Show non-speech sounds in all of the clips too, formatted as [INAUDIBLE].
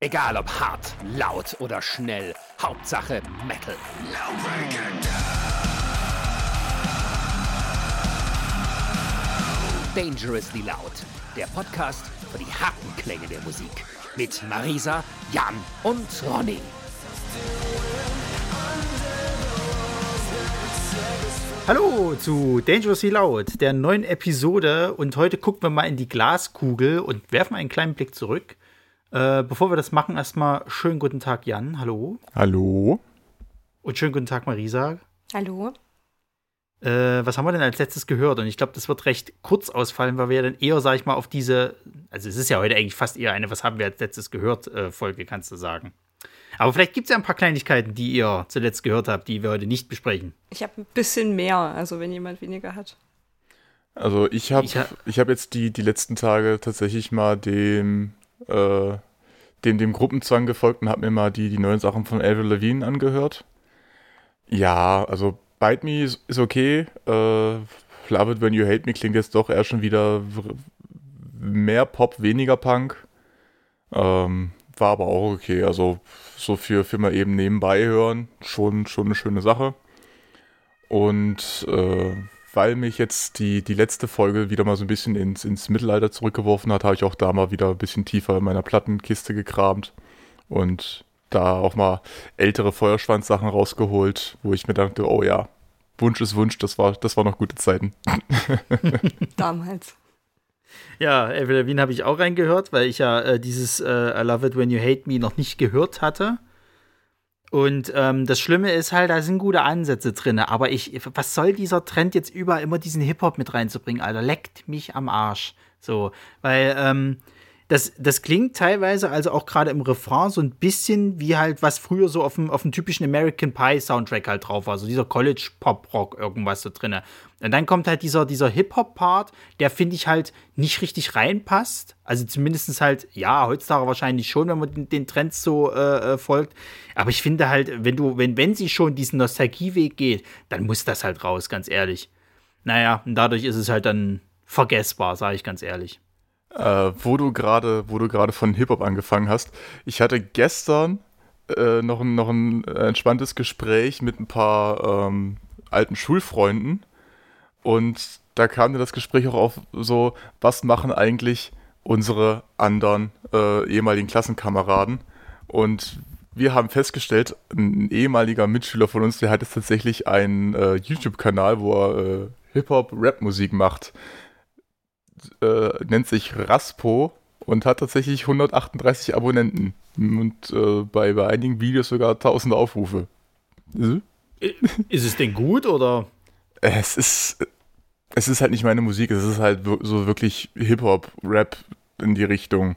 Egal ob hart, laut oder schnell, Hauptsache Metal. Dangerously Loud, der Podcast für die harten Klänge der Musik. Mit Marisa, Jan und Ronny. Hallo zu Dangerously Loud, der neuen Episode. Und heute gucken wir mal in die Glaskugel und werfen einen kleinen Blick zurück. Äh, bevor wir das machen, erstmal schönen guten Tag, Jan. Hallo. Hallo. Und schönen guten Tag, Marisa. Hallo. Äh, was haben wir denn als letztes gehört? Und ich glaube, das wird recht kurz ausfallen, weil wir ja dann eher, sag ich mal, auf diese, also es ist ja heute eigentlich fast eher eine, was haben wir als letztes gehört, äh, Folge, kannst du sagen. Aber vielleicht gibt es ja ein paar Kleinigkeiten, die ihr zuletzt gehört habt, die wir heute nicht besprechen. Ich habe ein bisschen mehr, also wenn jemand weniger hat. Also ich habe Ich ha- ich hab jetzt die, die letzten Tage tatsächlich mal dem, äh, dem, dem Gruppenzwang gefolgt und habe mir mal die, die neuen Sachen von Avril Lavigne angehört. Ja, also Bite Me ist, ist okay. Äh, Love It When You Hate Me klingt jetzt doch eher schon wieder mehr Pop, weniger Punk. Ähm, war aber auch okay. Also so für, für mal eben nebenbei hören, schon, schon eine schöne Sache. Und äh, weil mich jetzt die, die letzte Folge wieder mal so ein bisschen ins, ins Mittelalter zurückgeworfen hat, habe ich auch da mal wieder ein bisschen tiefer in meiner Plattenkiste gekramt und da auch mal ältere Feuerschwanz-Sachen rausgeholt, wo ich mir dachte, oh ja, Wunsch ist Wunsch, das war, das war noch gute Zeiten. [LAUGHS] Damals. Ja, Avril Lavigne habe ich auch reingehört, weil ich ja äh, dieses äh, I Love It When You Hate Me noch nicht gehört hatte. Und ähm, das Schlimme ist halt, da sind gute Ansätze drin. Aber ich, was soll dieser Trend jetzt überall immer diesen Hip-Hop mit reinzubringen, Alter? Leckt mich am Arsch. So, weil, ähm, das, das klingt teilweise, also auch gerade im Refrain, so ein bisschen wie halt, was früher so auf dem, auf dem typischen American Pie Soundtrack halt drauf war. So dieser College-Pop-Rock, irgendwas so drinne. Und dann kommt halt dieser, dieser Hip-Hop-Part, der finde ich halt nicht richtig reinpasst. Also zumindest halt, ja, heutzutage wahrscheinlich schon, wenn man den, den Trends so äh, äh, folgt. Aber ich finde halt, wenn du, wenn, wenn sie schon diesen Nostalgieweg geht, dann muss das halt raus, ganz ehrlich. Naja, und dadurch ist es halt dann vergessbar, sage ich ganz ehrlich. Äh, wo du gerade, wo du gerade von Hip-Hop angefangen hast. Ich hatte gestern äh, noch, ein, noch ein entspanntes Gespräch mit ein paar ähm, alten Schulfreunden und da kam dann das Gespräch auch auf so, was machen eigentlich unsere anderen äh, ehemaligen Klassenkameraden? Und wir haben festgestellt, ein ehemaliger Mitschüler von uns, der hat jetzt tatsächlich einen äh, YouTube-Kanal, wo er äh, Hip-Hop-Rap-Musik macht äh, nennt sich Raspo und hat tatsächlich 138 Abonnenten und äh, bei, bei einigen Videos sogar 1000 Aufrufe. Ist es denn gut oder? Es ist, es ist halt nicht meine Musik, es ist halt so wirklich Hip-Hop, Rap in die Richtung.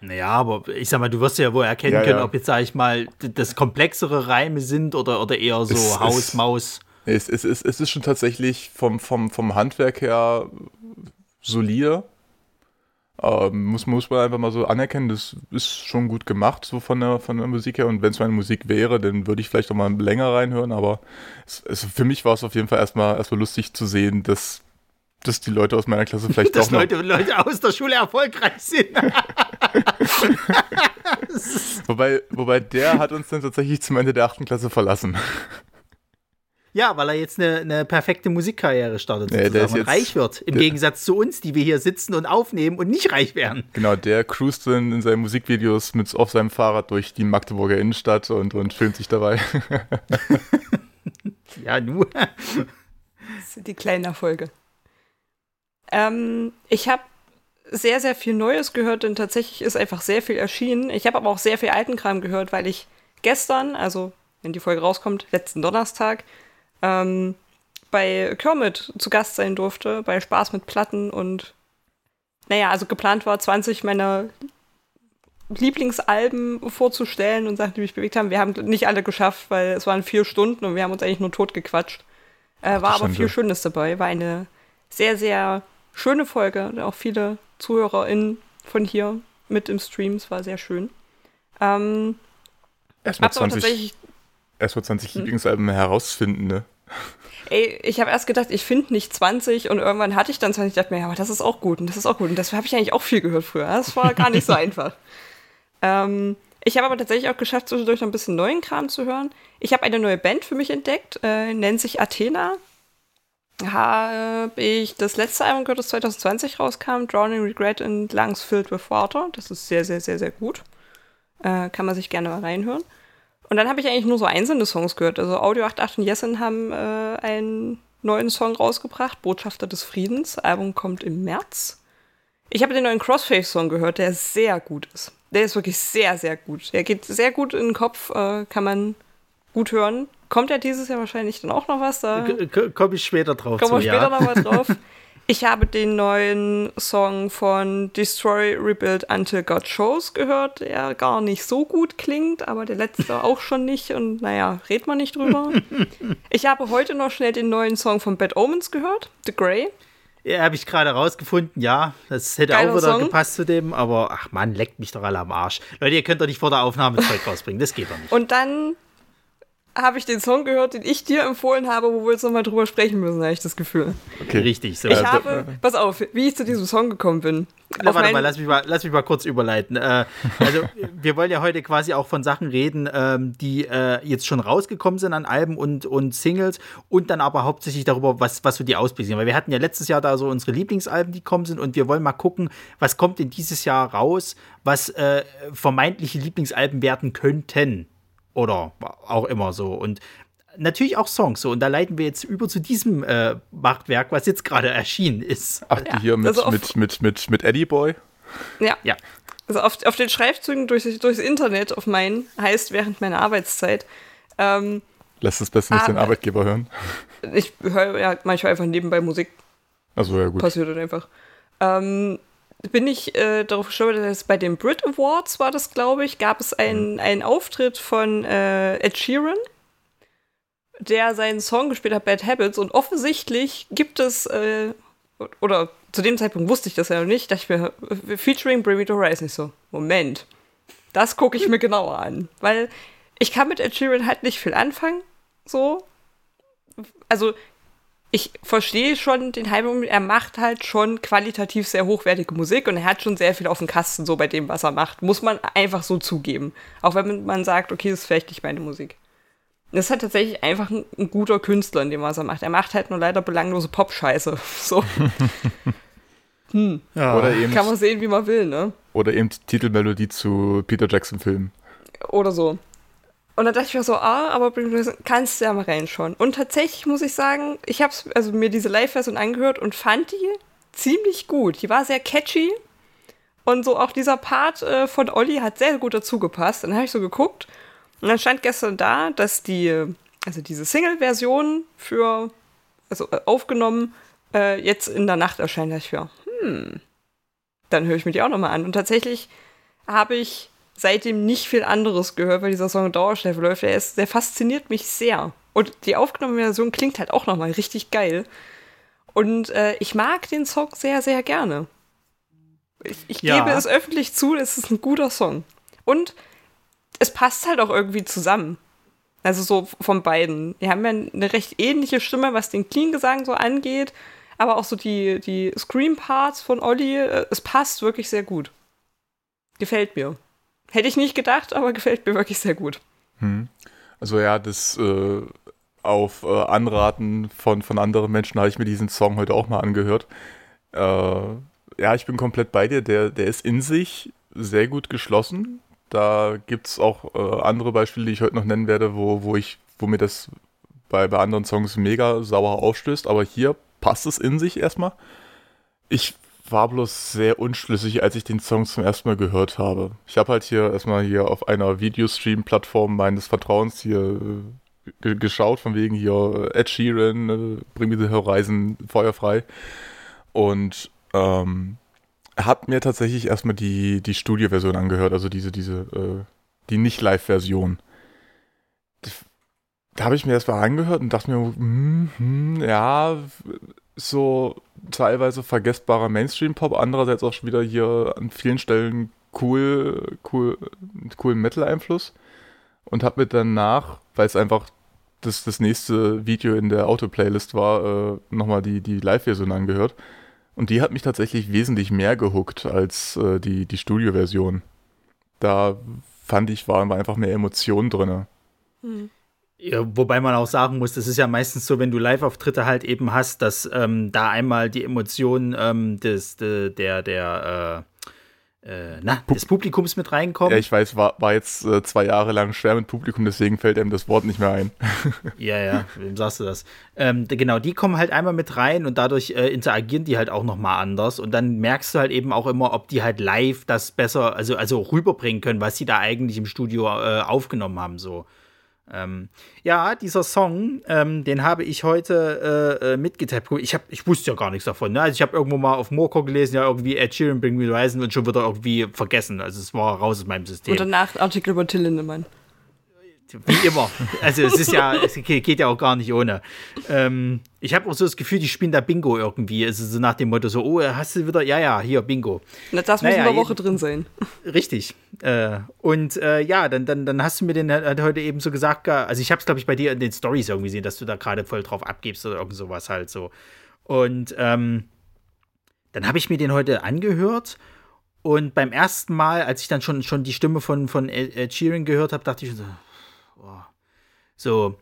Naja, aber ich sag mal, du wirst ja wohl erkennen Ja, können, ja. ob jetzt, sag ich mal, das komplexere Reime sind oder, oder eher so Es- Haus, es- Maus. Es, es, es, es ist schon tatsächlich vom, vom, vom Handwerk her solide. Ähm, muss, muss man einfach mal so anerkennen, das ist schon gut gemacht, so von der, von der Musik her. Und wenn es meine Musik wäre, dann würde ich vielleicht auch mal länger reinhören. Aber es, es, für mich war es auf jeden Fall erstmal, erstmal lustig zu sehen, dass, dass die Leute aus meiner Klasse vielleicht [LAUGHS] Dass auch noch, Leute, Leute aus der Schule erfolgreich sind. [LAUGHS] [LAUGHS] Wobei, wobei der hat uns dann tatsächlich zum Ende der achten Klasse verlassen. Ja, weil er jetzt eine, eine perfekte Musikkarriere startet Ja, der sozusagen und jetzt- reich wird. Im der- Gegensatz zu uns, die wir hier sitzen und aufnehmen und nicht reich werden. Genau, der cruist dann in seinen Musikvideos mit auf seinem Fahrrad durch die Magdeburger Innenstadt und, und filmt sich dabei. [LAUGHS] Ja, nur. Das sind die kleinen Erfolge. Ähm, ich habe sehr, sehr viel Neues gehört, denn tatsächlich ist einfach sehr viel erschienen. Ich habe aber auch sehr viel alten Kram gehört, weil ich gestern, also wenn die Folge rauskommt, letzten Donnerstag, ähm, bei Kermit zu Gast sein durfte, bei Spaß mit Platten und naja, also geplant war, 20 meiner Lieblingsalben vorzustellen und Sachen, die mich bewegt haben. Wir haben nicht alle geschafft, weil es waren vier Stunden und wir haben uns eigentlich nur totgequatscht. Äh, war aber viel Schönes dabei. War eine sehr, sehr schöne Folge. Auch viele ZuhörerInnen von hier mit im Stream. Es war sehr schön. Ähm, Erstmal hab's aber 20, tatsächlich erst mal 20 Lieblingsalben herausfinden, ne? Ey, ich habe erst gedacht, ich finde nicht 20 und irgendwann hatte ich dann 20. Ich dachte mir, ja, aber das ist auch gut und das ist auch gut. Und das habe ich eigentlich auch viel gehört früher. Das war gar nicht so [LAUGHS] einfach. Ähm, ich habe aber tatsächlich auch geschafft, zwischendurch noch ein bisschen neuen Kram zu hören. Ich habe eine neue Band für mich entdeckt, äh, nennt sich Athena. Habe ich das letzte Album gehört, das 2020 rauskam, Drowning Regret in Lungs Filled with Water. Das ist sehr, sehr, sehr, sehr gut. Äh, kann man sich gerne mal reinhören. Und dann habe ich eigentlich nur so einzelne Songs gehört. Also Audio 88 und Jessen haben äh, einen neuen Song rausgebracht, Botschafter des Friedens. Album kommt im März. Ich habe den neuen Crossface-Song gehört, der sehr gut ist. Der ist wirklich sehr, sehr gut. Der geht sehr gut in den Kopf, äh, kann man gut hören. Kommt ja dieses Jahr wahrscheinlich dann auch noch was? Da Komme ich später drauf. Kommen wir später ja. noch mal drauf. [LAUGHS] Ich habe den neuen Song von Destroy, Rebuild Until God Shows gehört, der gar nicht so gut klingt, aber der letzte [LAUGHS] auch schon nicht und naja, red man nicht drüber. [LAUGHS] ich habe heute noch schnell den neuen Song von Bad Omens gehört, The Grey. Ja, habe ich gerade rausgefunden, ja. Das hätte Geiler auch wieder Song. gepasst zu dem, aber ach man, leckt mich doch alle am Arsch. Leute, ihr könnt doch nicht vor der Aufnahme Zeug rausbringen, das geht doch nicht. Und dann habe ich den Song gehört, den ich dir empfohlen habe, wo wir jetzt nochmal drüber sprechen müssen, habe ich das Gefühl. Okay, richtig. So. Ich äh, habe, pass auf, wie ich zu diesem Song gekommen bin. Na, warte mal lass, mich mal, lass mich mal kurz überleiten. Äh, also, [LAUGHS] wir wollen ja heute quasi auch von Sachen reden, ähm, die äh, jetzt schon rausgekommen sind an Alben und, und Singles und dann aber hauptsächlich darüber, was, was so die Ausblick sind. Weil wir hatten ja letztes Jahr da so unsere Lieblingsalben, die kommen sind und wir wollen mal gucken, was kommt denn dieses Jahr raus, was äh, vermeintliche Lieblingsalben werden könnten oder auch immer so. Und natürlich auch Songs so. Und da leiten wir jetzt über zu diesem äh, Machtwerk, was jetzt gerade erschienen ist. Ach, die hier mit, also mit, mit, mit, mit Eddie Boy? Ja. ja. Also auf, auf den Schreibzügen durch, durchs Internet auf meinen heißt während meiner Arbeitszeit. Ähm, Lässt es besser nicht den Arbeitgeber hören. Ich höre ja manchmal einfach nebenbei Musik. Also ja, gut. Passiert dann einfach. Ähm, bin ich äh, darauf geschaut, dass bei den Brit Awards war das, glaube ich, gab es einen, mhm. einen Auftritt von äh, Ed Sheeran, der seinen Song gespielt hat, Bad Habits, und offensichtlich gibt es, äh, oder zu dem Zeitpunkt wusste ich das ja noch nicht, dachte ich mir, äh, featuring Bring Me to Horizon, ich so, Moment, das gucke ich mir genauer an, weil ich kann mit Ed Sheeran halt nicht viel anfangen, so. Also ich verstehe schon den Hype, er macht halt schon qualitativ sehr hochwertige Musik und er hat schon sehr viel auf dem Kasten, so bei dem, was er macht. Muss man einfach so zugeben. Auch wenn man sagt, okay, das ist vielleicht nicht meine Musik. Das ist halt tatsächlich einfach ein, ein, guter Künstler in dem, was er macht. Er macht halt nur leider belanglose Pop-Scheiße. [LAUGHS] So. hm. Ja. Oder eben, Kann man sehen, wie man will, ne? Oder eben Titelmelodie zu Peter Jackson-Filmen. Oder so. Und dann dachte ich mir so, ah, aber kannst du ja mal reinschauen. Und tatsächlich muss ich sagen, ich habe also mir diese Live-Version angehört und fand die ziemlich gut. Die war sehr catchy. Und so auch dieser Part äh, von Olli hat sehr gut dazu gepasst. Dann habe ich so geguckt und dann stand gestern da, dass die, also diese Single-Version für, also äh, aufgenommen, äh, jetzt in der Nacht erscheint. Da ich mir, hm, dann höre ich mir die auch nochmal an. Und tatsächlich habe ich seitdem nicht viel anderes gehört, weil dieser Song Dauerschleife läuft. Der, ist, der fasziniert mich sehr. Und die aufgenommene Version klingt halt auch nochmal richtig geil. Und äh, ich mag den Song sehr, sehr gerne. Ich, ich ja. gebe es öffentlich zu, es ist ein guter Song. Und es passt halt auch irgendwie zusammen. Also so von beiden. Die haben ja eine recht ähnliche Stimme, was den Clean-Gesang so angeht. Aber auch so die, die Scream-Parts von Olli, äh, es passt wirklich sehr gut. Gefällt mir. Hätte ich nicht gedacht, aber [LAUGHS] gefällt mir wirklich sehr gut. Hm. Also ja, das äh, auf äh, Anraten von, von anderen Menschen habe ich mir diesen Song heute auch mal angehört. Äh, ja, ich bin komplett bei dir. Der, der ist in sich sehr gut geschlossen. Da gibt es auch äh, andere Beispiele, die ich heute noch nennen werde, wo, wo ich, wo mir das bei, bei anderen Songs mega sauer aufstößt. Aber hier passt es in sich erstmal. Ich war bloß sehr unschlüssig, als ich den Song zum ersten Mal gehört habe. Ich habe halt hier erstmal hier auf einer Videostream-Plattform meines Vertrauens hier äh, geschaut, von wegen hier Ed Sheeran, äh, Bring Me the Horizon, feuerfrei. Und ähm, hat mir tatsächlich erstmal die, die Studio-Version angehört, also diese, diese, äh, die Nicht-Live-Version. Da habe ich mir erstmal angehört und dachte mir, hm, hm, ja, so teilweise vergessbarer Mainstream-Pop, andererseits auch schon wieder hier an vielen Stellen cool, cool, coolen Metal-Einfluss. Und habe mir danach, weil es einfach das, das nächste Video in der Auto-Playlist war, äh, nochmal die, die Live-Version angehört. Und die hat mich tatsächlich wesentlich mehr gehuckt als äh, die, die Studio-Version. Da fand ich, waren einfach mehr Emotionen drin. Hm. Ja, wobei man auch sagen muss, das ist ja meistens so, wenn du Live-Auftritte halt eben hast, dass ähm, da einmal die Emotionen ähm, des, de, der, der, äh, äh, na, des Publikums mit reinkommen. Ja, ich weiß, war, war jetzt äh, zwei Jahre lang schwer mit Publikum, deswegen fällt einem das Wort nicht mehr ein. [LAUGHS] ja, ja, wem sagst du das? Ähm, genau, die kommen halt einmal mit rein und dadurch äh, interagieren die halt auch nochmal anders und dann merkst du halt eben auch immer, ob die halt live das besser, also, also rüberbringen können, was sie da eigentlich im Studio äh, aufgenommen haben, so. Ähm, ja, dieser Song, ähm, den habe ich heute äh, äh mitgetappt. Ich, hab, ich wusste ja gar nichts davon. Ne? Also ich habe irgendwo mal auf Moorcore gelesen, ja, irgendwie Ed Sheeran, Bring Me Horizon und schon wieder irgendwie vergessen. Also es war raus aus meinem System. Und danach Artikel über Till Lindemann. Wie immer. Also es ist ja, es geht ja auch gar nicht ohne. Ähm, ich habe auch so das Gefühl, die spielen da Bingo irgendwie. Also so nach dem Motto so, oh, hast du wieder, ja, ja, hier, Bingo. Na, das muss naja, in der Woche drin sein. Richtig. Äh, und äh, ja, dann, dann, dann hast du mir den halt heute eben so gesagt, also ich habe es, glaube ich, bei dir in den Stories irgendwie gesehen, dass du da gerade voll drauf abgibst oder irgend sowas halt so. Und ähm, dann habe ich mir den heute angehört und beim ersten Mal, als ich dann schon, schon die Stimme von, von Ed Sheeran gehört habe, dachte ich so, so.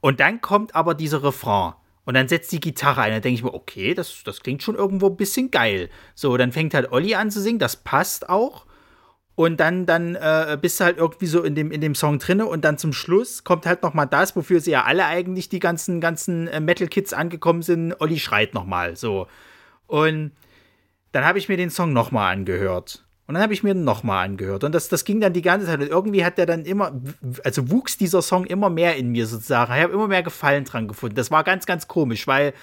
Und dann kommt aber dieser Refrain. Und dann setzt die Gitarre ein. Dann denke ich mir, okay, das, das klingt schon irgendwo ein bisschen geil. So, dann fängt halt Olli an zu singen, das passt auch. Und dann, dann äh, bist du halt irgendwie so in dem, in dem Song drinne und dann zum Schluss kommt halt noch mal das, wofür sie ja alle eigentlich die ganzen, ganzen äh, Metal-Kids angekommen sind. Olli schreit noch mal, so. Und dann habe ich mir den Song noch mal angehört. Und dann habe ich mir nochmal angehört. Und das, das ging dann die ganze Zeit. Und irgendwie hat der dann immer, also wuchs dieser Song immer mehr in mir sozusagen. Ich habe immer mehr Gefallen dran gefunden. Das war ganz, ganz komisch, weil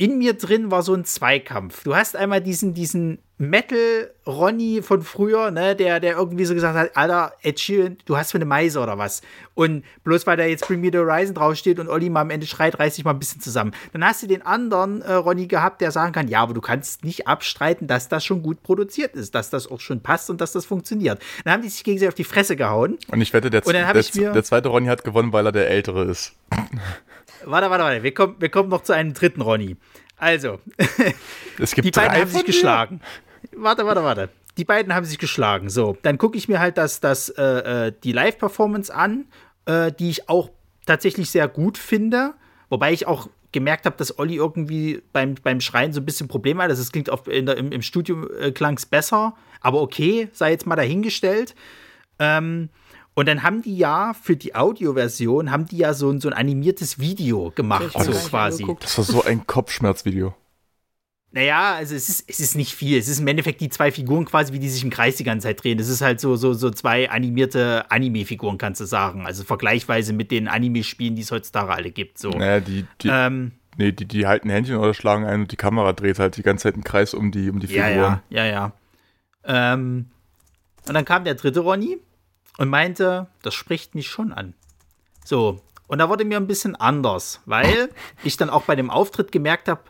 in mir drin war so ein Zweikampf. Du hast einmal diesen, diesen Metal-Ronny von früher, ne, der, der irgendwie so gesagt hat, Alter, Ed Sheeran, du hast für eine Meise oder was. Und bloß weil da jetzt Bring Me the Horizon draufsteht und Olli mal am Ende schreit, reiß dich mal ein bisschen zusammen. Dann hast du den anderen äh, Ronny gehabt, der sagen kann, ja, aber du kannst nicht abstreiten, dass das schon gut produziert ist, dass das auch schon passt und dass das funktioniert. Dann haben die sich gegenseitig auf die Fresse gehauen. Und ich wette, der, der, der zweite Ronny hat gewonnen, weil er der Ältere ist. [LAUGHS] Warte, warte, warte. Wir kommen, wir kommen noch zu einem dritten Ronny. Also, [LAUGHS] es [LAUGHS] gibt die beiden haben sich geschlagen. Warte, warte, warte. Die beiden haben sich geschlagen. So, dann gucke ich mir halt das, das, äh, äh, die Live-Performance an, äh, die ich auch tatsächlich sehr gut finde. Wobei ich auch gemerkt habe, dass Olli irgendwie beim, beim Schreien so ein bisschen Probleme hat. Also es klingt auf, der, im, im Studio äh, klang es besser, aber okay, sei jetzt mal dahingestellt. Ähm, und dann haben die ja für die Audioversion, haben die ja so ein, so ein animiertes Video gemacht, so quasi. Das war so ein Kopfschmerzvideo. Naja, also es ist, es ist nicht viel. Es ist im Endeffekt die zwei Figuren quasi, wie die sich im Kreis die ganze Zeit drehen. Es ist halt so, so, so zwei animierte Anime-Figuren, kannst du sagen. Also vergleichsweise mit den Anime-Spielen, die es heutzutage alle gibt. So. Naja, die, die, ähm, nee, die, die halten Händchen oder schlagen ein und die Kamera dreht halt die ganze Zeit im Kreis um die, um die Figuren. Ja, ja, ja. ja. Ähm, und dann kam der dritte Ronny und meinte, das spricht mich schon an. So, und da wurde mir ein bisschen anders, weil [LAUGHS] ich dann auch bei dem Auftritt gemerkt habe,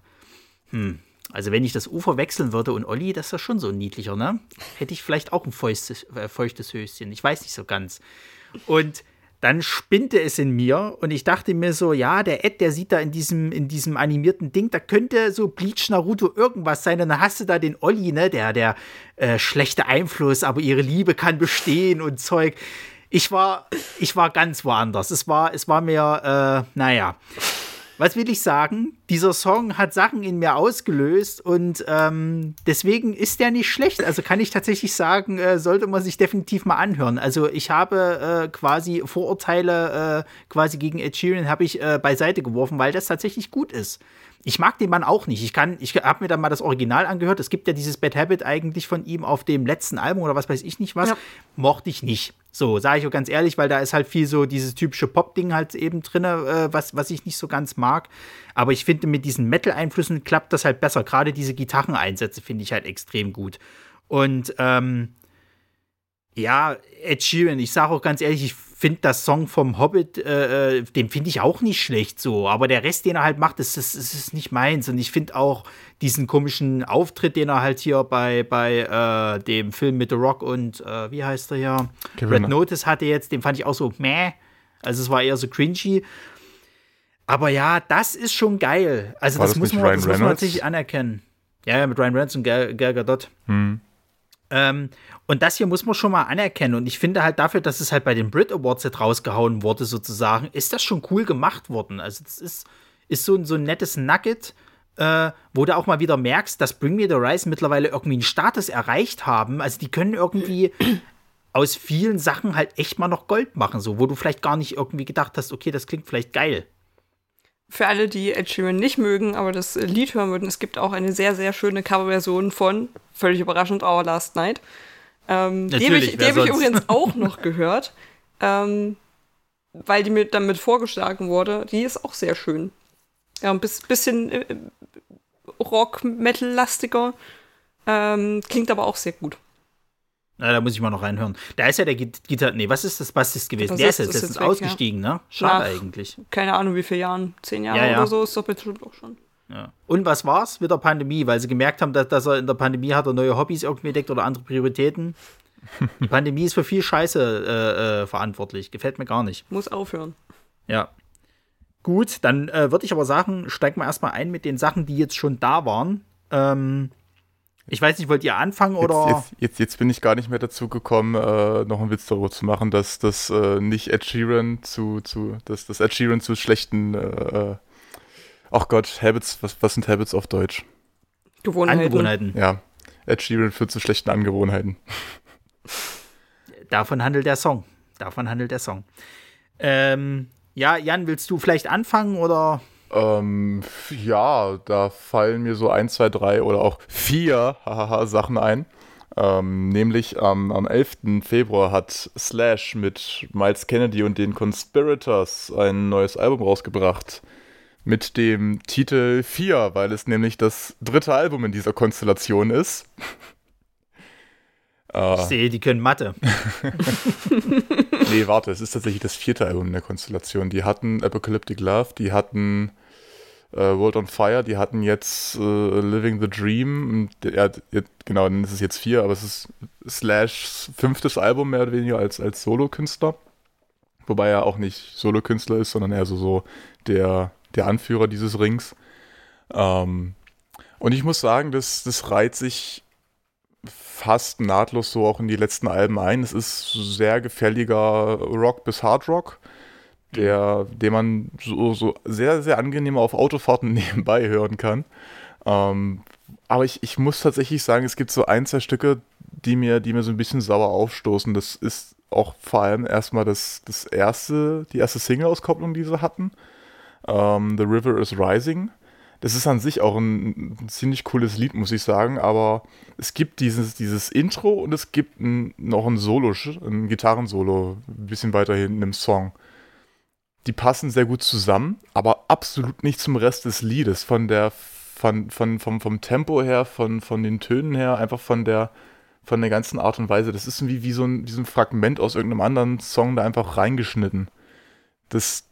hm, also wenn ich das Ufer wechseln würde und Olli, das ist ja schon so ein niedlicher, ne? Hätte ich vielleicht auch ein feuchtes, äh, feuchtes Höschen. Ich weiß nicht so ganz. Und dann spinnte es in mir und ich dachte mir so, ja, der Ed, der sieht da in diesem, in diesem animierten Ding, da könnte so Bleach Naruto irgendwas sein. Und dann hast du da den Olli, ne, der, der äh, schlechte Einfluss, aber ihre Liebe kann bestehen und Zeug. Ich war, ich war ganz woanders. Es war, es war mir, äh, naja was will ich sagen? Dieser Song hat Sachen in mir ausgelöst und ähm, deswegen ist der nicht schlecht. Also kann ich tatsächlich sagen, äh, sollte man sich definitiv mal anhören. Also ich habe äh, quasi Vorurteile äh, quasi gegen Ed Sheeran habe ich äh, beiseite geworfen, weil das tatsächlich gut ist. Ich mag den Mann auch nicht. Ich kann, ich habe mir dann mal das Original angehört. Es gibt ja dieses Bad Habit eigentlich von ihm auf dem letzten Album oder was weiß ich nicht was. Ja. Mochte ich nicht. So, sage ich auch ganz ehrlich, weil da ist halt viel so dieses typische Pop-Ding halt eben drin, äh, was, was ich nicht so ganz mag. Aber ich finde, mit diesen Metal-Einflüssen klappt das halt besser. Gerade diese Gitarreneinsätze finde ich halt extrem gut. Und ähm, ja, Ed Sheeran, ich sage auch ganz ehrlich, ich finde das Song vom Hobbit, äh, äh den finde ich auch nicht schlecht so. Aber der Rest, den er halt macht, das, das, das ist nicht meins. Und ich finde auch diesen komischen Auftritt, den er halt hier bei, bei äh, dem Film mit The Rock und äh, wie heißt er hier? Red Notice hatte jetzt, den fand ich auch so meh. Also es war eher so cringy. Aber ja, das ist schon geil. Also das, das, muss man, das muss man tatsächlich anerkennen. Ja, ja, mit Ryan Reynolds und Gal, Gal Gadot. Hm. Ähm, und das hier muss man schon mal anerkennen. Und ich finde halt dafür, dass es halt bei den Brit Awards jetzt rausgehauen wurde, sozusagen, ist das schon cool gemacht worden. Also, das ist, ist so, so ein nettes Nugget, äh, wo du auch mal wieder merkst, dass Bring Me the Rise mittlerweile irgendwie einen Status erreicht haben. Also, die können irgendwie [CLEARS THROAT] aus vielen Sachen halt echt mal noch Gold machen, so, wo du vielleicht gar nicht irgendwie gedacht hast, okay, das klingt vielleicht geil. Für alle, die Ed Sheeran nicht mögen, aber das Lied hören würden, es gibt auch eine sehr, sehr schöne Coverversion von, völlig überraschend, Our Last Night. Ähm, die habe ich, hab ich übrigens [LAUGHS] auch noch gehört, ähm, weil die mir damit vorgeschlagen wurde. Die ist auch sehr schön. Ja, ein bisschen äh, Rock-Metal-lastiger. Ähm, klingt aber auch sehr gut. Na, da muss ich mal noch reinhören. Da ist ja der Gitarre. Nee, was ist das Bassist gewesen? Der ist jetzt, weg, ausgestiegen, ja. ne? Schade Nach, eigentlich. Keine Ahnung, wie viele Jahren. Zehn Jahre ja, ja. oder so ist doch bestimmt auch schon. Ja. Und was war's mit der Pandemie? Weil sie gemerkt haben, dass, dass er in der Pandemie hat er neue Hobbys irgendwie entdeckt oder andere Prioritäten. Die [LAUGHS] Pandemie ist für viel Scheiße äh, äh, verantwortlich. Gefällt mir gar nicht. Muss aufhören. Ja. Gut, dann äh, würde ich aber sagen, steigen wir erstmal ein mit den Sachen, die jetzt schon da waren. Ähm, ich weiß nicht, wollt ihr anfangen oder? Jetzt, jetzt, jetzt, bin ich gar nicht mehr dazu gekommen, äh, noch einen Witz darüber zu machen, dass das äh, nicht Ed Sheeran zu, zu dass das Ed Sheeran zu schlechten, äh, äh, ach Gott, Habits, was, was sind Habits auf Deutsch? Gewohnheiten. Angewohnheiten. Ja, Ed Sheeran führt zu schlechten Angewohnheiten. Davon handelt der Song. Davon handelt der Song. Ähm, ja, Jan, willst du vielleicht anfangen oder? Ähm, ja, da fallen mir so ein, zwei, drei oder auch vier [LAUGHS] Sachen ein. Ähm, nämlich ähm, am 11. Februar hat Slash mit Miles Kennedy und den Conspirators ein neues Album rausgebracht. Mit dem Titel 4, weil es nämlich das dritte Album in dieser Konstellation ist. [LAUGHS] Ich sehe, die können Mathe. [LAUGHS] nee, warte, es ist tatsächlich das vierte Album in der Konstellation. Die hatten Apocalyptic Love, die hatten äh, World on Fire, die hatten jetzt äh, Living the Dream. Ja, genau, dann ist es jetzt vier, aber es ist Slash fünftes Album mehr oder weniger als, als Solo-Künstler. Wobei er auch nicht Solo-Künstler ist, sondern eher so, so der, der Anführer dieses Rings. Ähm, und ich muss sagen, das, das reiht sich fast nahtlos so auch in die letzten Alben ein. Es ist sehr gefälliger Rock bis Hard Rock der, den man so, so sehr, sehr angenehm auf Autofahrten [LAUGHS] nebenbei hören kann. Ähm, aber ich, ich muss tatsächlich sagen, es gibt so ein, zwei Stücke, die mir, die mir so ein bisschen sauer aufstoßen. Das ist auch vor allem erstmal das, das erste, die erste Single-Auskopplung, die sie hatten. Ähm, The River is Rising. Das ist an sich auch ein, ein, ziemlich cooles Lied, muss ich sagen, aber es gibt dieses, dieses Intro und es gibt ein, noch ein Solo, ein Gitarrensolo, ein bisschen weiter hinten im Song die passen sehr gut zusammen, aber absolut nicht zum Rest des Liedes. Von der, von, von, vom, vom Tempo her, von, von den Tönen her, einfach von der, von der ganzen Art und Weise. Das ist wie, wie, so ein, wie so ein Fragment aus irgendeinem anderen Song da einfach reingeschnitten. Das,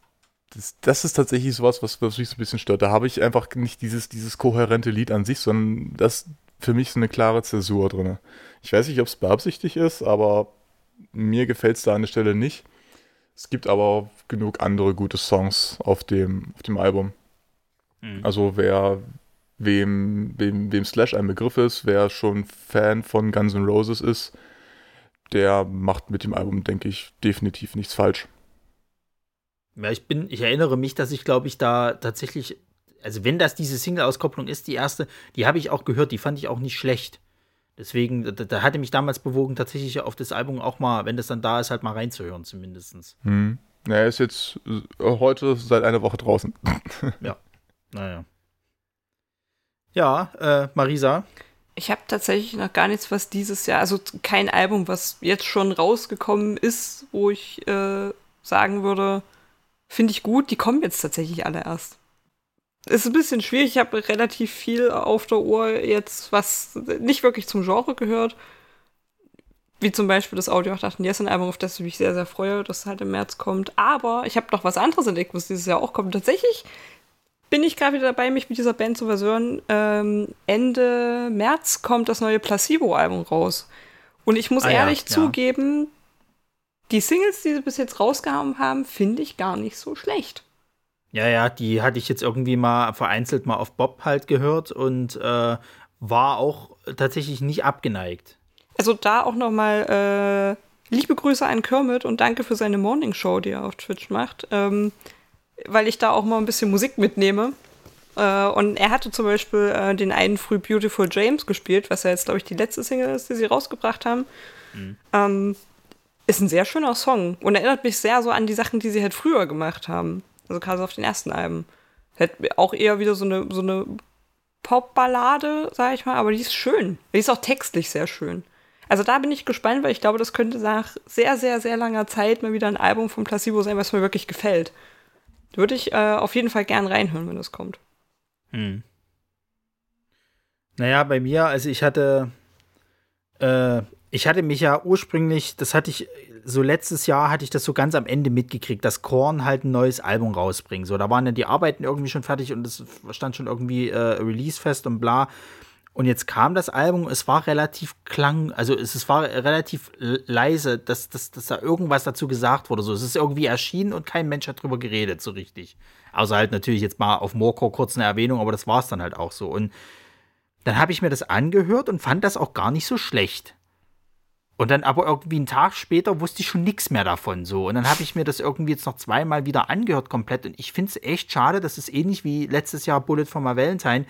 das, das ist tatsächlich sowas, was, was mich so ein bisschen stört. Da habe ich einfach nicht dieses, dieses kohärente Lied an sich, sondern das für mich so eine klare Zäsur drin. Ich weiß nicht, ob es beabsichtigt ist, aber mir gefällt es da an der Stelle nicht. Es gibt aber auch genug andere gute Songs auf dem, auf dem Album. Mhm. Also wer wem, wem, wem Slash ein Begriff ist, wer schon Fan von Guns N' Roses ist, der macht mit dem Album, denke ich, definitiv nichts falsch. Ja, ich bin, ich erinnere mich, dass ich, glaube ich, da tatsächlich, also wenn das diese Single-Auskopplung ist, die erste, die habe ich auch gehört, die fand ich auch nicht schlecht. Deswegen, da, da, hatte mich damals bewogen, tatsächlich auf das Album auch mal, wenn das dann da ist, halt mal reinzuhören, zumindest. Hm. Ja, er ist jetzt äh, heute seit einer Woche draußen. [LAUGHS] ja. Naja. Ja, äh, Marisa. Ich habe tatsächlich noch gar nichts, was dieses Jahr, also kein Album, was jetzt schon rausgekommen ist, wo ich äh, sagen würde, finde ich gut. Die kommen jetzt tatsächlich alle erst ist ein bisschen schwierig. Ich habe relativ viel auf der Uhr jetzt, was nicht wirklich zum Genre gehört. Wie zum Beispiel das Audio 8 Yesin Album, auf das ich mich sehr, sehr freue, das halt im März kommt. Aber ich habe noch was anderes entdeckt, was dieses Jahr auch kommt. Tatsächlich bin ich gerade wieder dabei, mich mit dieser Band zu versieren. Ähm, Ende März kommt das neue Placebo-Album raus. Und ich muss ah, ehrlich ja, zugeben, ja. die Singles, die sie bis jetzt rausgehauen haben, finde ich gar nicht so schlecht. Ja, ja, die hatte ich jetzt irgendwie mal vereinzelt mal auf Bob halt gehört und äh, war auch tatsächlich nicht abgeneigt. Also da auch noch mal äh, liebe Grüße an Kermit und danke für seine Morning Show, die er auf Twitch macht, ähm, weil ich da auch mal ein bisschen Musik mitnehme. Äh, und er hatte zum Beispiel äh, den einen früh Beautiful James gespielt, was ja jetzt, glaube ich, die letzte Single ist, die sie rausgebracht haben. Mhm. Ähm, ist ein sehr schöner Song und erinnert mich sehr so an die Sachen, die sie halt früher gemacht haben. Also gerade auf den ersten Alben. Halt auch eher wieder so eine, so eine Popballade, sag ich mal, aber die ist schön. Die ist auch textlich sehr schön. Also da bin ich gespannt, weil ich glaube, das könnte nach sehr, sehr, sehr langer Zeit mal wieder ein Album vom Placebo sein, was mir wirklich gefällt. Würde ich äh, auf jeden Fall gern reinhören, wenn das kommt. Hm. Naja, bei mir, also ich hatte, äh, ich hatte mich ja ursprünglich, das hatte ich, so letztes Jahr hatte ich das so ganz am Ende mitgekriegt, dass Korn halt ein neues Album rausbringt. So, da waren ja die Arbeiten irgendwie schon fertig und es stand schon irgendwie äh, Release fest und bla. Und jetzt kam das Album, es war relativ klang, also es, es war relativ leise, dass, dass, dass da irgendwas dazu gesagt wurde. So, es ist irgendwie erschienen und kein Mensch hat drüber geredet, so richtig. Außer halt natürlich jetzt mal auf Morco kurz eine Erwähnung, aber das war es dann halt auch so. Und dann habe ich mir das angehört und fand das auch gar nicht so schlecht. Und dann aber irgendwie einen Tag später wusste ich schon nichts mehr davon so. Und dann habe ich mir das irgendwie jetzt noch zweimal wieder angehört komplett. Und ich finde es echt schade, dass es ähnlich wie letztes Jahr Bullet for my Valentine.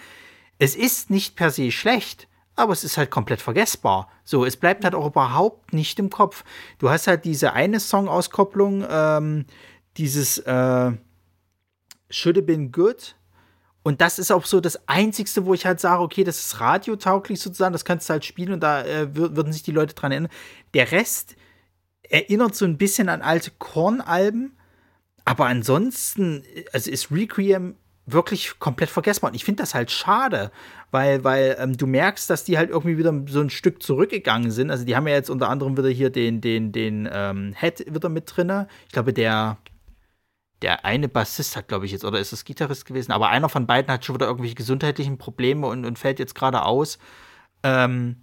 Es ist nicht per se schlecht, aber es ist halt komplett vergessbar. So, es bleibt halt auch überhaupt nicht im Kopf. Du hast halt diese eine Song-Auskopplung, ähm, dieses äh, Should been good und das ist auch so das Einzigste, wo ich halt sage, okay, das ist radiotauglich sozusagen, das kannst du halt spielen und da äh, würden sich die Leute dran erinnern. Der Rest erinnert so ein bisschen an alte Korn-Alben, aber ansonsten, also ist Requiem wirklich komplett vergessbar. Und ich finde das halt schade, weil, weil ähm, du merkst, dass die halt irgendwie wieder so ein Stück zurückgegangen sind. Also die haben ja jetzt unter anderem wieder hier den, den, den ähm, Head wieder mit drin. Ich glaube, der, der eine Bassist hat, glaube ich, jetzt, oder ist es Gitarrist gewesen, aber einer von beiden hat schon wieder irgendwelche gesundheitlichen Probleme und, und fällt jetzt gerade aus. Ähm,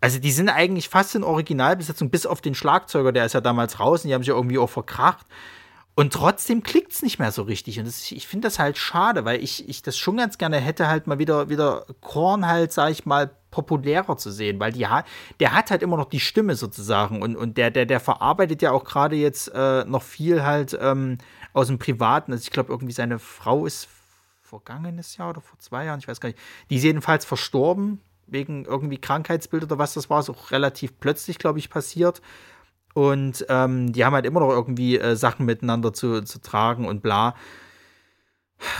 also die sind eigentlich fast in Originalbesetzung, bis auf den Schlagzeuger, der ist ja damals raus und die haben sich irgendwie auch verkracht. Und trotzdem klickt es nicht mehr so richtig. Und das, ich finde das halt schade, weil ich, ich das schon ganz gerne hätte, halt mal wieder, wieder Korn halt, sag ich mal, populärer zu sehen, weil die der hat halt immer noch die Stimme sozusagen und, und der, der, der verarbeitet ja auch gerade jetzt äh, noch viel halt ähm, aus dem Privaten. Also ich glaube, irgendwie seine Frau ist vergangenes Jahr oder vor zwei Jahren, ich weiß gar nicht. Die ist jedenfalls verstorben, wegen irgendwie Krankheitsbild oder was das war. Ist auch relativ plötzlich, glaube ich, passiert. Und ähm, die haben halt immer noch irgendwie äh, Sachen miteinander zu, zu tragen und bla.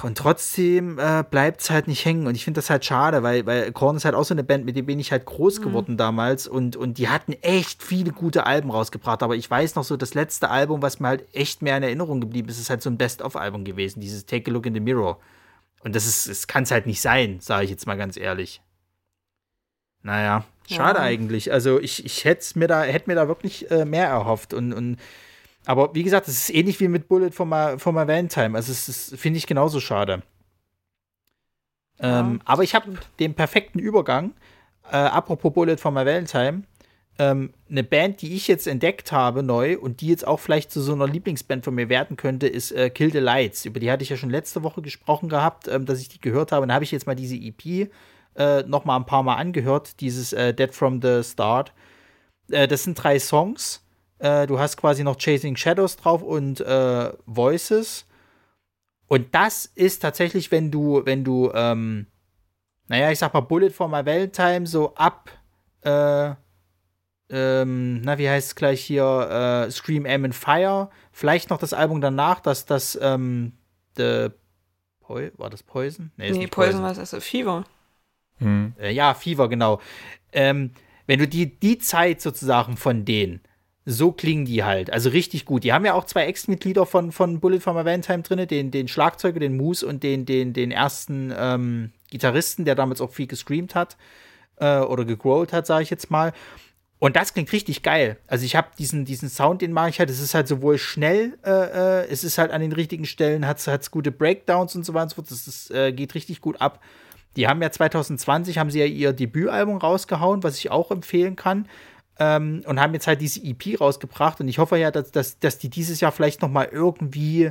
Und trotzdem äh, bleibt es halt nicht hängen. Und ich finde das halt schade, weil, weil Korn ist halt auch so eine Band, mit der bin ich halt groß mhm. geworden mhm. damals. Und, und die hatten echt viele gute Alben rausgebracht. Aber ich weiß noch so, das letzte Album, was mir halt echt mehr in Erinnerung geblieben ist, ist halt so ein Best-of-Album gewesen. Dieses Take a Look in the Mirror. Und das ist, das kann es halt nicht sein, sage ich jetzt mal ganz ehrlich. Naja, schade ja. eigentlich. Also ich, ich hätte mir da, hätte mir da wirklich äh, mehr erhofft. Und, und aber wie gesagt, es ist ähnlich wie mit Bullet von my, my Valentine. Also, es finde ich genauso schade. Ja, ähm, aber ich habe den perfekten Übergang. Äh, apropos Bullet von my Valentine. Ähm, eine Band, die ich jetzt entdeckt habe, neu und die jetzt auch vielleicht zu so einer Lieblingsband von mir werden könnte, ist äh, Kill the Lights. Über die hatte ich ja schon letzte Woche gesprochen gehabt, ähm, dass ich die gehört habe. Und da habe ich jetzt mal diese EP äh, noch mal ein paar Mal angehört, dieses äh, Dead from the Start. Äh, das sind drei Songs äh, du hast quasi noch Chasing Shadows drauf und äh, Voices. Und das ist tatsächlich, wenn du, wenn du, ähm, naja, ich sag mal, Bullet for my Valentine so ab, äh, ähm, na, wie heißt es gleich hier, äh, Scream, Aim and Fire, vielleicht noch das Album danach, dass das, ähm, the, Poi war das Poison? Nee, nee Poison, Poison war es also Fever. Hm. Äh, ja, Fever, genau. Ähm, wenn du die, die Zeit sozusagen von denen, so klingen die halt. Also richtig gut. Die haben ja auch zwei Ex-Mitglieder von, von Bullet for my Valentine drin, den, den Schlagzeuger, den Moose und den, den, den ersten ähm, Gitarristen, der damals auch viel gescreamt hat äh, oder gegrowlt hat, sage ich jetzt mal. Und das klingt richtig geil. Also ich habe diesen, diesen Sound, den mag ich halt. Es ist halt sowohl schnell, äh, äh, es ist halt an den richtigen Stellen, hat es gute Breakdowns und so weiter und so fort. Das ist, äh, geht richtig gut ab. Die haben ja 2020 haben sie ja ihr Debütalbum rausgehauen, was ich auch empfehlen kann ähm, und haben jetzt halt diese EP rausgebracht. Und ich hoffe ja, dass, dass, dass die dieses Jahr vielleicht noch mal irgendwie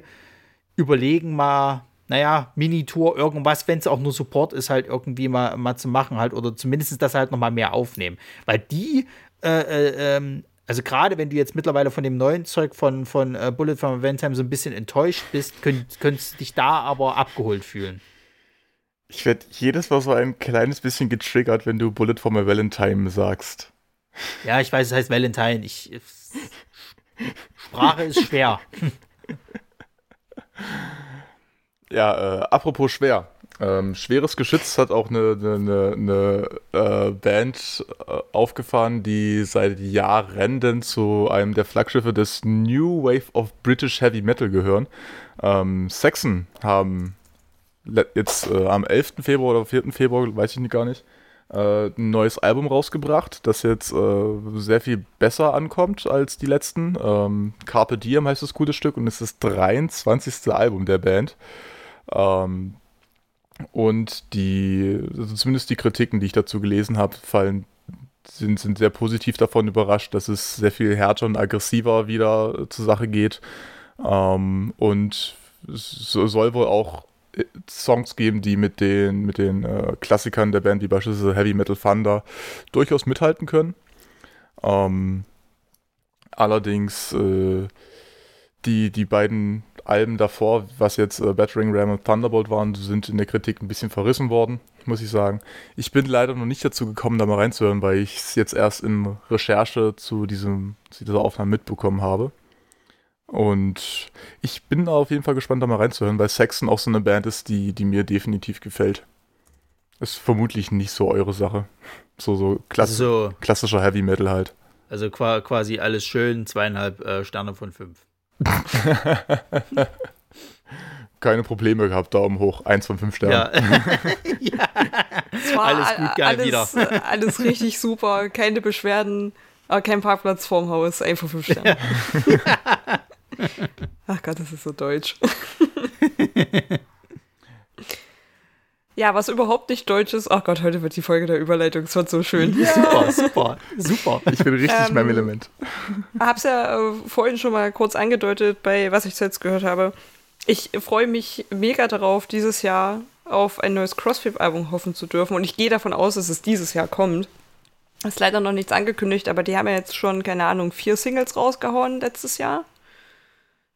überlegen, mal, naja, Mini-Tour, irgendwas, wenn es auch nur Support ist, halt irgendwie mal, mal zu machen halt oder zumindest das halt noch mal mehr aufnehmen. Weil die äh, äh, ähm, also gerade wenn du jetzt mittlerweile von dem neuen Zeug von, von äh, Bullet from Valentine so ein bisschen enttäuscht bist, könnt, könntest du dich da aber abgeholt fühlen. Ich werde jedes Mal so ein kleines bisschen getriggert, wenn du Bullet for my Valentine sagst. Ja, ich weiß, es heißt Valentine. Ich, Sprache ist schwer. [LAUGHS] ja, äh, apropos schwer. Ähm, Schweres Geschütz hat auch eine, eine, eine, eine äh, Band äh, aufgefahren, die seit Jahren zu einem der Flaggschiffe des New Wave of British Heavy Metal gehören. Ähm, Saxon haben jetzt äh, am 11. Februar oder 4. Februar, weiß ich nicht gar nicht, äh, ein neues Album rausgebracht, das jetzt äh, sehr viel besser ankommt als die letzten. Ähm, Carpe Diem heißt das gute Stück und es ist das 23. Album der Band. Ähm, und die, also zumindest die Kritiken, die ich dazu gelesen habe, fallen, sind, sind sehr positiv davon überrascht, dass es sehr viel härter und aggressiver wieder zur Sache geht. Ähm, und es soll wohl auch Songs geben, die mit den, mit den äh, Klassikern der Band, wie beispielsweise Heavy Metal Thunder, durchaus mithalten können. Ähm, allerdings äh, die, die beiden Alben davor, was jetzt äh, Battering Ram und Thunderbolt waren, sind in der Kritik ein bisschen verrissen worden, muss ich sagen. Ich bin leider noch nicht dazu gekommen, da mal reinzuhören, weil ich es jetzt erst in Recherche zu, diesem, zu dieser Aufnahme mitbekommen habe. Und ich bin auf jeden Fall gespannt, da mal reinzuhören, weil Saxon auch so eine Band ist, die, die mir definitiv gefällt. Ist vermutlich nicht so eure Sache. So, so, klass also, klassischer Heavy Metal halt. Also quasi alles schön, zweieinhalb äh, Sterne von fünf. [LAUGHS] Keine Probleme gehabt, Daumen hoch, eins von fünf Sternen. Ja. [LAUGHS] ja. alles gut, geil alles, wieder. Äh, alles richtig super, keine Beschwerden, aber kein Parkplatz vorm Haus, einfach fünf Sterne. [LAUGHS] [LAUGHS] Ach Gott, das ist so deutsch. [LAUGHS] Ja, was überhaupt nicht deutsch ist. Ach Gott, heute wird die Folge der Überleitung. Es wird so schön. Ja. Super, super, super. Ich bin richtig ähm, meinem Element. Hab's ja äh, vorhin schon mal kurz angedeutet, bei was ich jetzt gehört habe. Ich freue mich mega darauf, dieses Jahr auf ein neues Crossfit-Album hoffen zu dürfen. Und ich gehe davon aus, dass es dieses Jahr kommt. Ist leider noch nichts angekündigt, aber die haben ja jetzt schon, keine Ahnung, vier Singles rausgehauen letztes Jahr.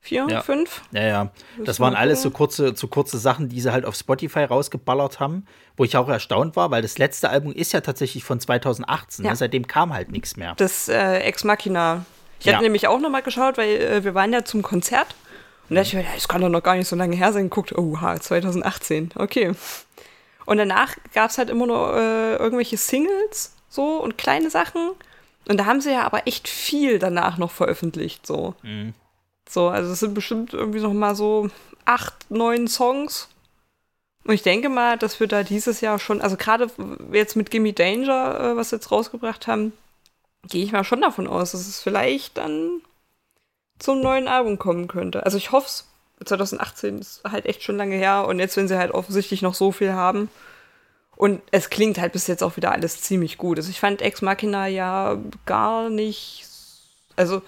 Vier, ja. fünf? Ja, ja. Das waren alles so kurze, so kurze Sachen, die sie halt auf Spotify rausgeballert haben, wo ich auch erstaunt war, weil das letzte Album ist ja tatsächlich von 2018. Ja. Ne? Seitdem kam halt nichts mehr. Das äh, Ex Machina. Ich ja. hatte nämlich auch noch mal geschaut, weil äh, wir waren ja zum Konzert. Und da dachte ich mir, das kann doch noch gar nicht so lange her sein. Guckt, oha, 2018. Okay. Und danach gab es halt immer nur äh, irgendwelche Singles so und kleine Sachen. Und da haben sie ja aber echt viel danach noch veröffentlicht. So. Mhm. So, also es sind bestimmt irgendwie noch mal so acht, neun Songs. Und ich denke mal, dass wir da dieses Jahr schon, also gerade jetzt mit Gimme Danger, äh, was wir jetzt rausgebracht haben, gehe ich mal schon davon aus, dass es vielleicht dann zum neuen Album kommen könnte. Also ich hoffe es. 2018 ist halt echt schon lange her und jetzt, wenn sie halt offensichtlich noch so viel haben. Und es klingt halt bis jetzt auch wieder alles ziemlich gut. Also ich fand Ex Machina ja gar nicht. Also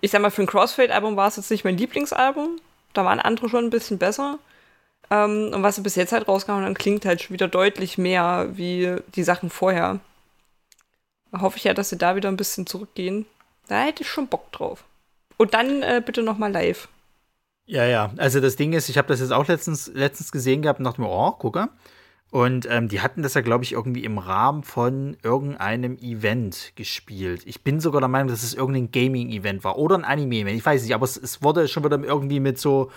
ich sag mal, für ein Crossfade-Album war es jetzt nicht mein Lieblingsalbum. Da waren andere schon ein bisschen besser. Ähm, und was sie bis jetzt halt rausgehauen haben, klingt halt schon wieder deutlich mehr wie die Sachen vorher. Da hoffe ich ja, dass sie da wieder ein bisschen zurückgehen. Da hätte ich schon Bock drauf. Und dann äh, bitte noch mal live. Ja, ja. Also das Ding ist, ich habe das jetzt auch letztens, letztens gesehen gehabt und dachte mir, oh, gucke. Und ähm, die hatten das ja, glaube ich, irgendwie im Rahmen von irgendeinem Event gespielt. Ich bin sogar der Meinung, dass es irgendein Gaming-Event war oder ein Anime-Event. Ich weiß nicht, aber es, es, wurde schon wieder irgendwie mit so.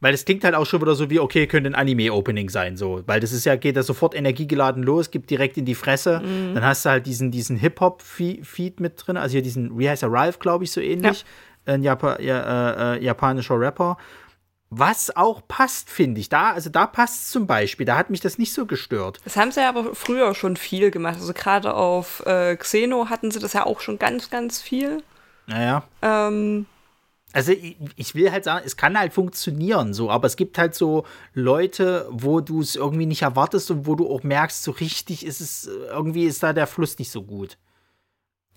Weil es klingt halt auch schon wieder so wie, okay, könnte ein Anime-Opening sein, so. Weil das ist ja, geht da sofort energiegeladen los, gibt direkt in die Fresse. Mhm. Dann hast du halt diesen, diesen Hip-Hop-Feed mit drin, also hier diesen, er, Ralph, glaube ich, so ähnlich. Ja. Ein Japa ja, äh, äh, japanischer Rapper. Was auch passt, finde ich. Da, also da passt es zum Beispiel. Da hat mich das nicht so gestört. Das haben sie ja aber früher schon viel gemacht. Also gerade auf äh, Xeno hatten sie das ja auch schon ganz, ganz viel. Naja. Ähm, also ich, ich, will halt sagen, es kann halt funktionieren so, aber es gibt halt so Leute, wo du es irgendwie nicht erwartest und wo du auch merkst, so richtig ist es, irgendwie ist da der Fluss nicht so gut.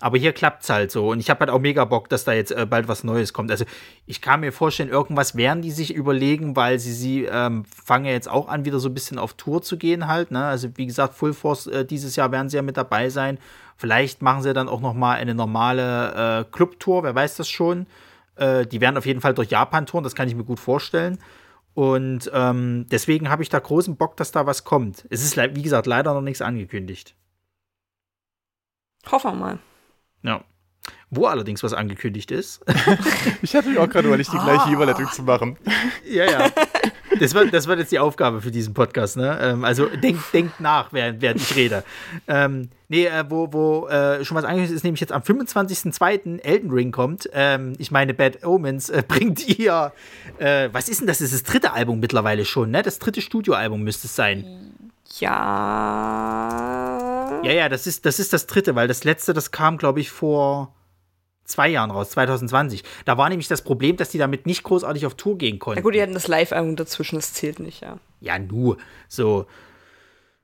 Aber hier klappt es halt so. Und ich habe halt auch mega Bock, dass da jetzt äh, bald was Neues kommt. Also ich kann mir vorstellen, irgendwas werden die sich überlegen, weil sie, sie ähm, fangen ja jetzt auch an, wieder so ein bisschen auf Tour zu gehen halt. Ne? Also wie gesagt, Full Force äh, dieses Jahr werden sie ja mit dabei sein. Vielleicht machen sie dann auch noch mal eine normale äh, Clubtour, wer weiß das schon. Äh, die werden auf jeden Fall durch Japan touren, das kann ich mir gut vorstellen. Und ähm, deswegen habe ich da großen Bock, dass da was kommt. Es ist, wie gesagt, leider noch nichts angekündigt. Hoffen wir mal. Ja. Wo allerdings was angekündigt ist. [LAUGHS] ich hatte mich auch gerade überlegt, die gleiche Überleitung zu machen. Ja, ja. Das wird, das wird jetzt die Aufgabe für diesen Podcast, ne? Ähm, also denkt denk nach, während, während ich rede. Ähm, nee, äh, wo, wo äh, schon was angekündigt ist, nämlich jetzt am 25.02. Elden Ring kommt. Ähm, ich meine, Bad Omens äh, bringt ihr, äh, was ist denn das? Das ist das dritte Album mittlerweile schon, ne? Das dritte Studioalbum müsste es sein. Ja. Ja, ja, das ist, das ist das dritte, weil das letzte, das kam, glaube ich, vor zwei Jahren raus, 2020. Da war nämlich das Problem, dass die damit nicht großartig auf Tour gehen konnten. Ja gut, die hatten das Live-Album dazwischen, das zählt nicht, ja. Ja, nur. So.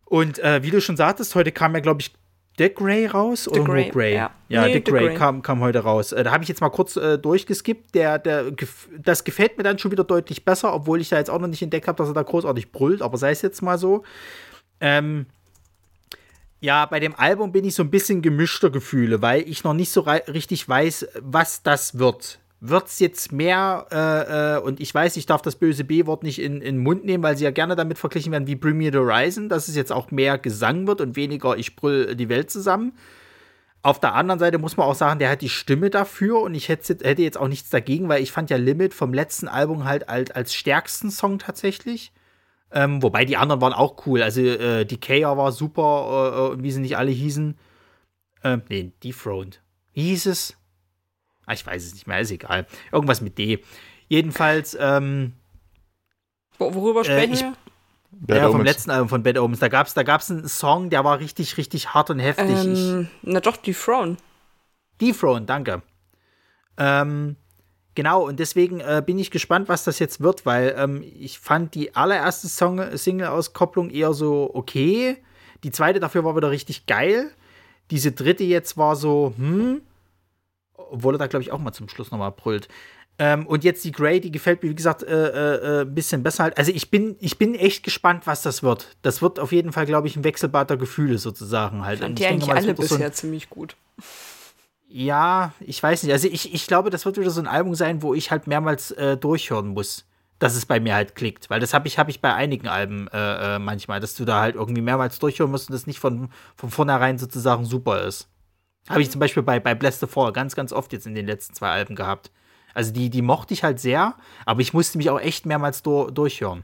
Und äh, wie du schon sagtest, heute kam ja, glaube ich, The Grey raus Grey, nur Grey? ja. Ja, Nee, The The Grey Grey. kam, kam heute raus. Äh, da habe ich jetzt mal kurz äh, durchgeskippt. Der, der, das gefällt mir dann schon wieder deutlich besser, obwohl ich da jetzt auch noch nicht entdeckt habe, dass er da großartig brüllt, aber sei es jetzt mal so. Ähm, ja, bei dem Album bin ich so ein bisschen gemischter Gefühle, weil ich noch nicht so richtig weiß, was das wird. Wird es jetzt mehr, äh, äh, und ich weiß, ich darf das böse B-Wort nicht in, in den Mund nehmen, weil sie ja gerne damit verglichen werden wie Bring Me the Horizon, dass es jetzt auch mehr Gesang wird und weniger ich brüll die Welt zusammen. Auf der anderen Seite muss man auch sagen, der hat die Stimme dafür und ich hätte, hätte jetzt auch nichts dagegen, weil ich fand ja Limit vom letzten Album halt als, als stärksten Song tatsächlich. Ähm, wobei die anderen waren auch cool. Also äh, Decaya war super, äh, äh, wie sie nicht alle hießen. Ähm, nee, Dethroned. Wie hieß es? Ah, ich weiß es nicht mehr, ist egal. Irgendwas mit D. Jedenfalls, ähm, Wo, worüber Äh, sprechen ich- wir? Bad ja, vom Omens. letzten Album von Bad Omens, da gab es da gab's einen Song, der war richtig, richtig hart und heftig. ich, Ähm, na doch, die Throne. Dethrone, danke. Ähm, genau, und deswegen äh, bin ich gespannt, was das jetzt wird, weil ähm, ich fand die allererste Song Single-Auskopplung eher so okay. Die zweite dafür war wieder richtig geil. Diese dritte jetzt war so, hm, obwohl er da, glaube ich, auch mal zum Schluss nochmal brüllt. Ähm, und jetzt die Grey, die gefällt mir, wie gesagt, äh, äh, äh, ein bisschen besser halt. Also ich bin, ich bin echt gespannt, was das wird. Das wird auf jeden Fall, glaube ich, ein Wechselbad der Gefühle sozusagen halt. Fand Und die ich denke eigentlich mal, alle auch so bisher ziemlich gut. Ja, ich weiß nicht. Also ich, ich glaube, das wird wieder so ein Album sein, wo ich halt mehrmals äh, durchhören muss, dass es bei mir halt klickt. Weil das habe ich, hab ich bei einigen Alben äh, äh, manchmal, dass du da halt irgendwie mehrmals durchhören musst und das nicht von, von vornherein sozusagen super ist. Habe ich zum Beispiel bei, bei Bless the Fall ganz, ganz oft jetzt in den letzten zwei Alben gehabt. Also die, die mochte ich halt sehr, aber ich musste mich auch echt mehrmals dur durchhören.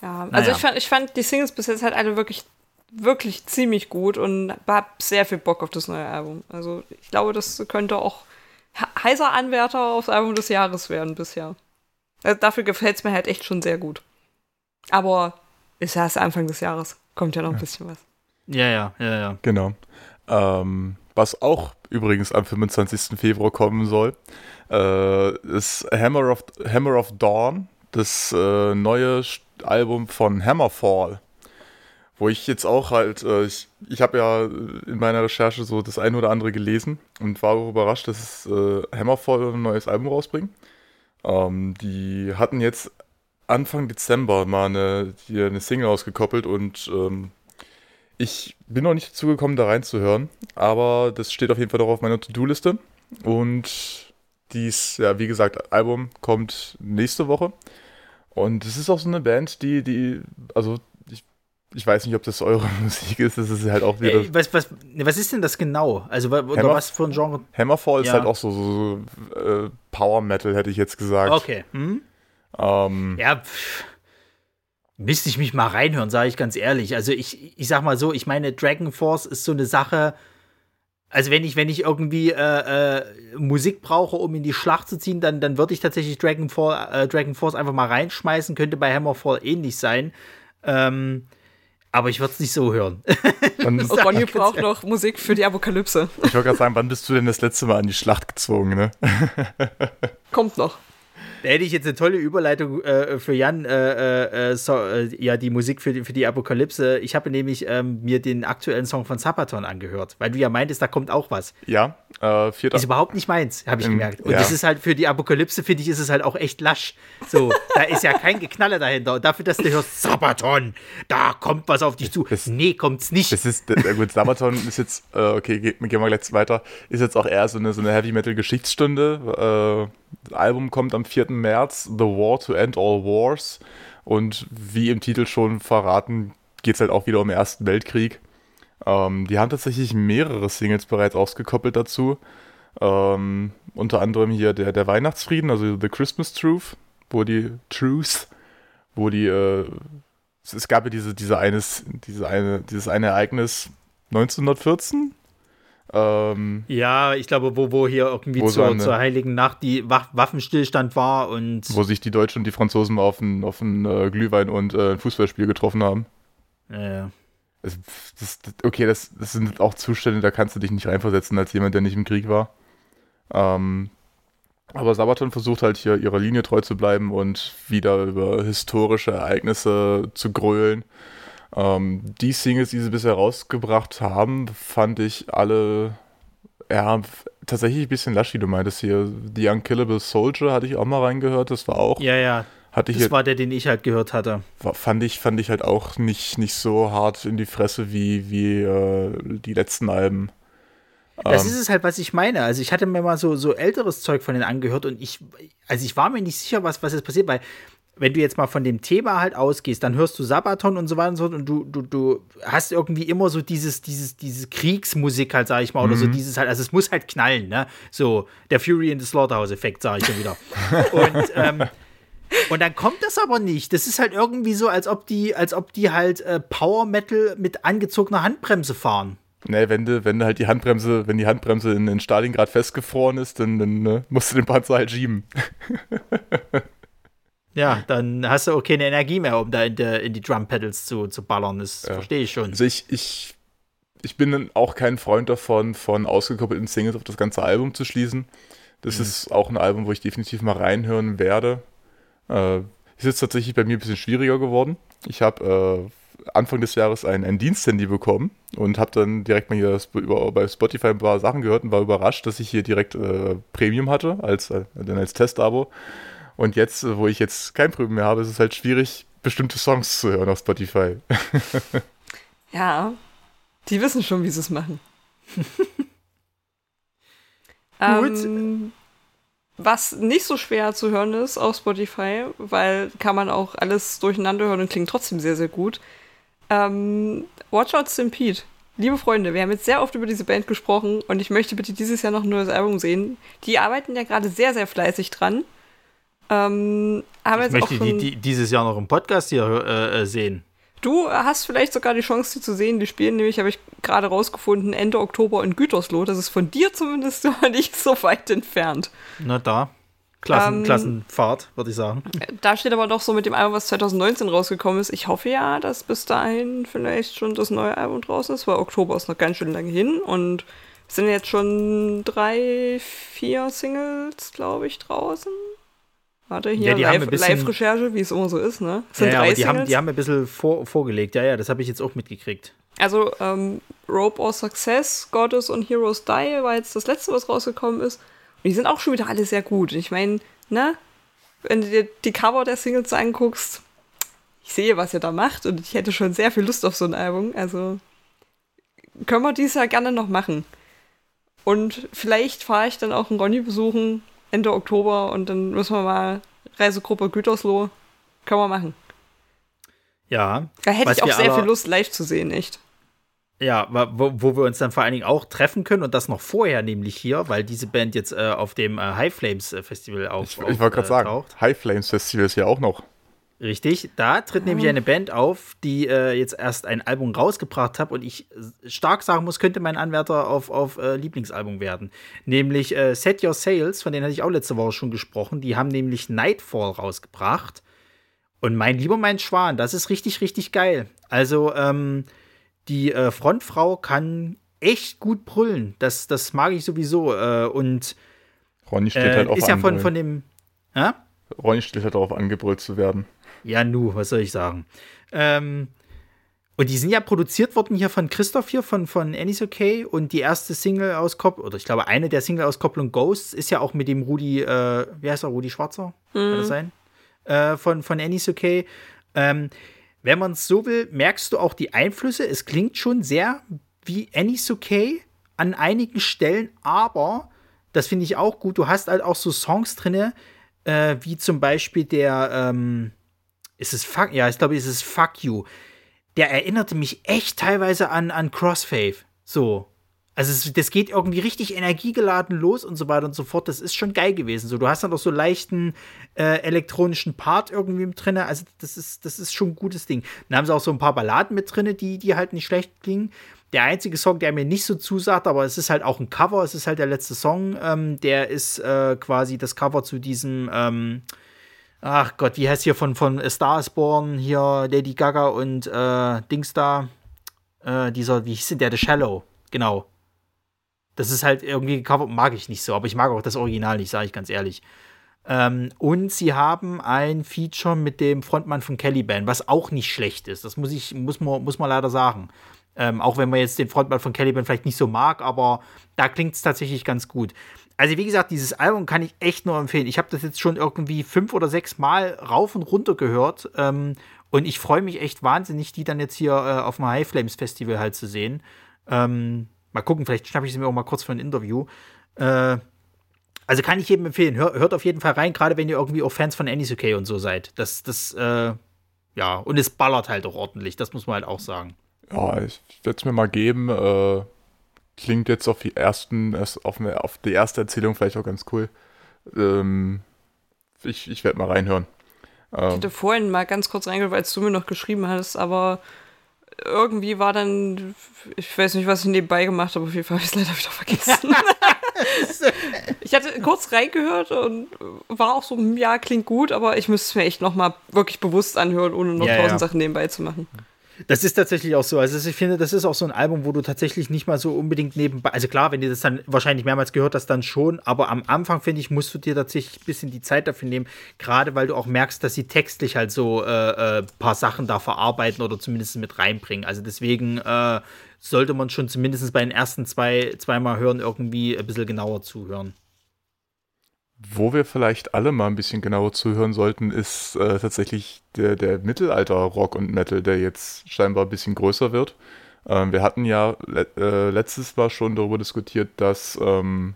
Ja, also Naja. ich, fand, ich fand die Singles bis jetzt halt alle wirklich, wirklich ziemlich gut und hab sehr viel Bock auf das neue Album. Also ich glaube, das könnte auch he- heißer Anwärter aufs Album des Jahres werden bisher. Also dafür gefällt es mir halt echt schon sehr gut. Aber ist ja erst Anfang des Jahres. Kommt ja noch ein bisschen was. Ja, ja, ja, ja. Genau. Ähm, was auch übrigens am 25. Februar kommen soll, äh, ist Hammer of, Hammer of Dawn, das äh, neue St- Album von Hammerfall. Wo ich jetzt auch halt, äh, ich, ich habe ja in meiner Recherche so das eine oder andere gelesen und war auch überrascht, dass es, äh, Hammerfall ein neues Album rausbringt. Ähm, die hatten jetzt Anfang Dezember mal eine, die, eine Single ausgekoppelt und ähm, ich bin noch nicht dazu gekommen, da reinzuhören, aber das steht auf jeden Fall noch auf meiner To-Do-Liste. Und dies, ja, wie gesagt, Album kommt nächste Woche. Und es ist auch so eine Band, die, die, also ich, weiß nicht, ob das eure [LAUGHS] Musik ist, das ist halt auch wieder. Äh, was, was, ne, was ist denn das genau? Also Hammer- was für ein Genre? Hammerfall ist Ja. halt auch so, so, so äh, Power Metal, hätte ich jetzt gesagt. Okay. Hm? Ähm, Ja, pff, müsste ich mich mal reinhören, sage ich ganz ehrlich. Also ich, ich sag mal so, ich meine, Dragon Force ist so eine Sache. Also wenn ich, wenn ich irgendwie äh, äh, Musik brauche, um in die Schlacht zu ziehen, dann, dann würde ich tatsächlich Dragon, Fall, äh, Dragon Force einfach mal reinschmeißen. Könnte bei Hammerfall ähnlich sein. Ähm, aber ich würde es nicht so hören. [LAUGHS] dann, Und Ronny braucht noch Musik für die Apokalypse. ich wollte gerade sagen, wann bist du denn das letzte Mal an die Schlacht gezwungen, ne? Kommt noch. Da hätte ich jetzt eine tolle Überleitung äh, für Jan, äh, äh, so, äh, ja, die Musik für die, für die Apokalypse. Ich habe nämlich ähm, mir den aktuellen Song von Sabaton angehört, weil du ja meintest, da kommt auch was. Ja, äh, vierter. Ist überhaupt nicht meins, habe ich Ähm, gemerkt. Und ja. das ist halt für die Apokalypse, finde ich, ist es halt auch echt lasch. So, da ist ja kein Geknalle dahinter. Und dafür, dass du hörst, Sabaton, da kommt was auf dich zu. Das- nee, kommt's nicht. Das ist, äh, gut, Sabaton [LAUGHS] ist jetzt, äh, okay, ge- gehen wir gleich weiter, ist jetzt auch eher so eine, so eine Heavy-Metal-Geschichtsstunde. Äh, das Album kommt am 4. März, The War to End All Wars. Und wie im Titel schon verraten, geht es halt auch wieder um den Ersten Weltkrieg. Ähm, die haben tatsächlich mehrere Singles bereits ausgekoppelt dazu. Ähm, unter anderem hier der, der Weihnachtsfrieden, also The Christmas Truth, wo die Truth, wo die, äh, es, es gab ja diese, diese eines, diese eine, dieses eine Ereignis 1914. Ähm, Ja, ich glaube, wo, wo hier irgendwie Wo zur, eine- zur Heiligen Nacht die Wa Waffenstillstand war und. wo sich die Deutschen und die Franzosen auf einen, auf einen äh, Glühwein und äh, ein Fußballspiel getroffen haben. Es, das, das, okay, das, das sind auch Zustände, da kannst du dich nicht reinversetzen als jemand, der nicht im Krieg war. Ähm, aber Sabaton versucht halt hier ihrer Linie treu zu bleiben und wieder über historische Ereignisse zu grölen. Ähm, die Singles, die sie bisher rausgebracht haben, fand ich alle ja, tatsächlich ein bisschen lasch, wie du meintest hier. The Unkillable Soldier hatte ich auch mal reingehört, das war auch, ja, ja. hatte ich Das jetzt war der, den ich halt gehört hatte. war- fand ich, fand ich halt auch nicht, nicht so hart in die Fresse wie, wie äh, die letzten Alben. Das Ähm, ist es halt, was ich meine. Also ich hatte mir mal so, so älteres Zeug von denen angehört und ich, also ich war mir nicht sicher, was, was jetzt passiert, weil wenn du jetzt mal von dem Thema halt ausgehst, dann hörst du Sabaton und so weiter und so und du, du, du hast irgendwie immer so dieses, dieses, diese Kriegsmusik halt, sag ich mal, oder so dieses halt, also es muss halt knallen, ne? So, der Fury in the Slaughterhouse-Effekt, sag ich schon wieder. und, [LAUGHS] ähm, und dann kommt das aber nicht. Das ist halt irgendwie so, als ob die, als ob die halt äh, Power Metal mit angezogener Handbremse fahren. Nee, wenn du, wenn du halt die Handbremse, wenn die Handbremse in, in Stalingrad festgefroren ist, dann, dann ne, musst du den Panzer halt schieben. [LAUGHS] Ja, dann hast du auch keine Energie mehr, um da in, der, in die Drum Pedals zu, zu ballern. Das Ja. verstehe ich schon. Also ich, ich, ich bin dann auch kein Freund davon, von ausgekoppelten Singles auf das ganze Album zu schließen. Das ist auch ein Album, wo ich definitiv mal reinhören werde. Äh, ist jetzt tatsächlich bei mir ein bisschen schwieriger geworden. Ich habe äh, Anfang des Jahres ein, ein Diensthandy bekommen und habe dann direkt mal hier über, bei Spotify ein paar Sachen gehört und war überrascht, dass ich hier direkt äh, Premium hatte, als, äh, als Testabo. Und jetzt, wo ich jetzt kein Premium mehr habe, ist es halt schwierig, bestimmte Songs zu hören auf Spotify. [LAUGHS] Ja, die wissen schon, wie sie es machen. [LAUGHS] ähm, was nicht so schwer zu hören ist auf Spotify, weil kann man auch alles durcheinander hören und klingt trotzdem sehr, sehr gut. Ähm, Watch Out Stampede. Liebe Freunde, wir haben jetzt sehr oft über diese Band gesprochen und ich möchte bitte dieses Jahr noch ein neues Album sehen. Die arbeiten ja gerade sehr, sehr fleißig dran. Ähm, haben Ich möchte die, die dieses Jahr noch im Podcast hier äh, äh, sehen. Du hast vielleicht sogar die Chance, die zu sehen. Die spielen nämlich, habe ich gerade rausgefunden, Ende Oktober in Gütersloh. Das ist von dir zumindest [LAUGHS] noch nicht so weit entfernt. Na da. Klassen, Ähm, Klassenfahrt, würde ich sagen. Da steht aber doch so mit dem Album, was 2019 rausgekommen ist. Ich hoffe ja, dass bis dahin vielleicht schon das neue Album draußen ist, weil Oktober ist noch ganz schön lange hin und es sind jetzt schon drei, vier Singles, glaube ich, draußen. Warte, hier Ja, Live- Live-Recherche, wie es immer so ist, ne? Es sind Ja, ja, drei die haben, die haben ein bisschen vor, vorgelegt. Ja, ja, das habe ich jetzt auch mitgekriegt. Also, ähm, Rope or Success, Goddess und Heroes Die war jetzt das letzte, was rausgekommen ist. Und die sind auch schon wieder alle sehr gut. Ich meine, ne? Wenn du dir die Cover der Singles anguckst, ich sehe, was ihr da macht und ich hätte schon sehr viel Lust auf so ein Album. Also, können wir dieses Jahr gerne noch machen. Und vielleicht fahre ich dann auch einen Ronny besuchen Ende Oktober und dann müssen wir mal Reisegruppe Gütersloh. Können wir machen. Ja. Da hätte ich auch sehr aber- viel Lust, live zu sehen, echt. Ja, wo, wo wir uns dann vor allen Dingen auch treffen können und das noch vorher, nämlich hier, weil diese Band jetzt äh, auf dem äh, High Flames äh, Festival auf, Ich, ich wollte gerade sagen, auftaucht. High Flames Festival ist ja auch noch. Richtig, da tritt nämlich eine Band auf, die äh, jetzt erst ein Album rausgebracht hat und ich stark sagen muss, könnte mein Anwärter auf, auf äh, Lieblingsalbum werden. Nämlich äh, Set Your Sails, von denen hatte ich auch letzte Woche schon gesprochen. Die haben nämlich Nightfall rausgebracht. Und mein lieber mein Schwan, das ist richtig, richtig geil. Also, ähm, die äh, Frontfrau kann echt gut brüllen. Das, das mag ich sowieso. Äh, und Ronny steht äh, halt auf ist ja von, von dem. Ja? Ronny steht halt darauf angebrüllt zu werden. Ja, nu, was soll ich sagen? Ähm, und die sind ja produziert worden hier von Christoph hier, von, von Annie's Okay. Und die erste Single-Auskopplung, oder ich glaube, eine der Single-Auskopplungen Ghosts ist ja auch mit dem Rudi, äh, wie heißt er, Rudi Schwarzer? Mhm. Kann das sein? Äh, von, von Annie's Okay. Ähm, wenn man es so will, merkst du auch die Einflüsse. Es klingt schon sehr wie Annie's Okay an einigen Stellen, aber das finde ich auch gut. Du hast halt auch so Songs drin, äh, wie zum Beispiel der, ähm, ist es Fuck, ja, ich glaube, es ist Fuck You der erinnerte mich echt teilweise an, an Crossfave. So. Also es, das geht irgendwie richtig energiegeladen los und so weiter und so fort. Das ist schon geil gewesen. So, du hast dann auch so leichten äh, elektronischen Part irgendwie mit drin. Also das ist, das ist schon ein gutes Ding. Dann haben sie auch so ein paar Balladen mit drin, die, die halt nicht schlecht klingen. Der einzige Song, der mir nicht so zusagt, aber es ist halt auch ein Cover, es ist halt der letzte Song, ähm, der ist äh, quasi das Cover zu diesem ähm, ach Gott, wie heißt hier von, von Star is Born, hier Lady Gaga und äh, Dings da, äh, dieser, wie hieß denn der, The Shallow, genau. Das ist halt irgendwie gecovert, mag ich nicht so, aber ich mag auch das Original nicht, sage ich ganz ehrlich. Ähm, und sie haben ein Feature mit dem Frontmann von Caliban, was auch nicht schlecht ist. Das muss ich, muss man, muss man leider sagen. Ähm, auch wenn man jetzt den Frontmann von Caliban vielleicht nicht so mag, aber da klingt es tatsächlich ganz gut also wie gesagt, dieses Album kann ich echt nur empfehlen. Ich habe das jetzt schon irgendwie fünf oder sechs Mal rauf und runter gehört. Ähm, und ich freue mich echt wahnsinnig, die dann jetzt hier äh, auf dem High Flames Festival halt zu sehen. Ähm, mal gucken, vielleicht schnappe ich sie mir auch mal kurz für ein Interview. Äh, also kann ich jedem empfehlen. Hör, hört auf jeden Fall rein, gerade wenn ihr irgendwie auch Fans von Annie's Okay und so seid. Das, das, äh, ja, und es ballert halt auch ordentlich, das muss man halt auch sagen. Ja, ich werde es mir mal geben. Äh, klingt jetzt auf die ersten, auf, auf die erste Erzählung vielleicht auch ganz cool. Ähm, ich ich werde mal reinhören. Ähm, ich hatte vorhin mal ganz kurz reingehört, weil du mir noch geschrieben hast, aber irgendwie war dann, ich weiß nicht, was ich nebenbei gemacht habe, auf jeden Fall habe ich es leider wieder vergessen. [LAUGHS] ich hatte kurz reingehört und war auch so, hm, ja, klingt gut, aber ich müsste es mir echt nochmal wirklich bewusst anhören, ohne noch tausend ja. Sachen nebenbei zu machen. Das ist tatsächlich auch so. Also ich finde, das ist auch so ein Album, wo du tatsächlich nicht mal so unbedingt nebenbei, also klar, wenn du das dann wahrscheinlich mehrmals gehört hast, dann schon, aber am Anfang, finde ich, musst du dir tatsächlich ein bisschen die Zeit dafür nehmen, gerade weil du auch merkst, dass sie textlich halt so äh, äh, paar Sachen da verarbeiten oder zumindest mit reinbringen. Also deswegen äh, sollte man schon zumindest bei den ersten zwei, zweimal hören irgendwie ein bisschen genauer zuhören. Wo wir vielleicht alle mal ein bisschen genauer zuhören sollten, ist äh, tatsächlich der, der Mittelalter-Rock und Metal, der jetzt scheinbar ein bisschen größer wird. Ähm, wir hatten ja le äh, letztes Mal schon darüber diskutiert, dass ähm,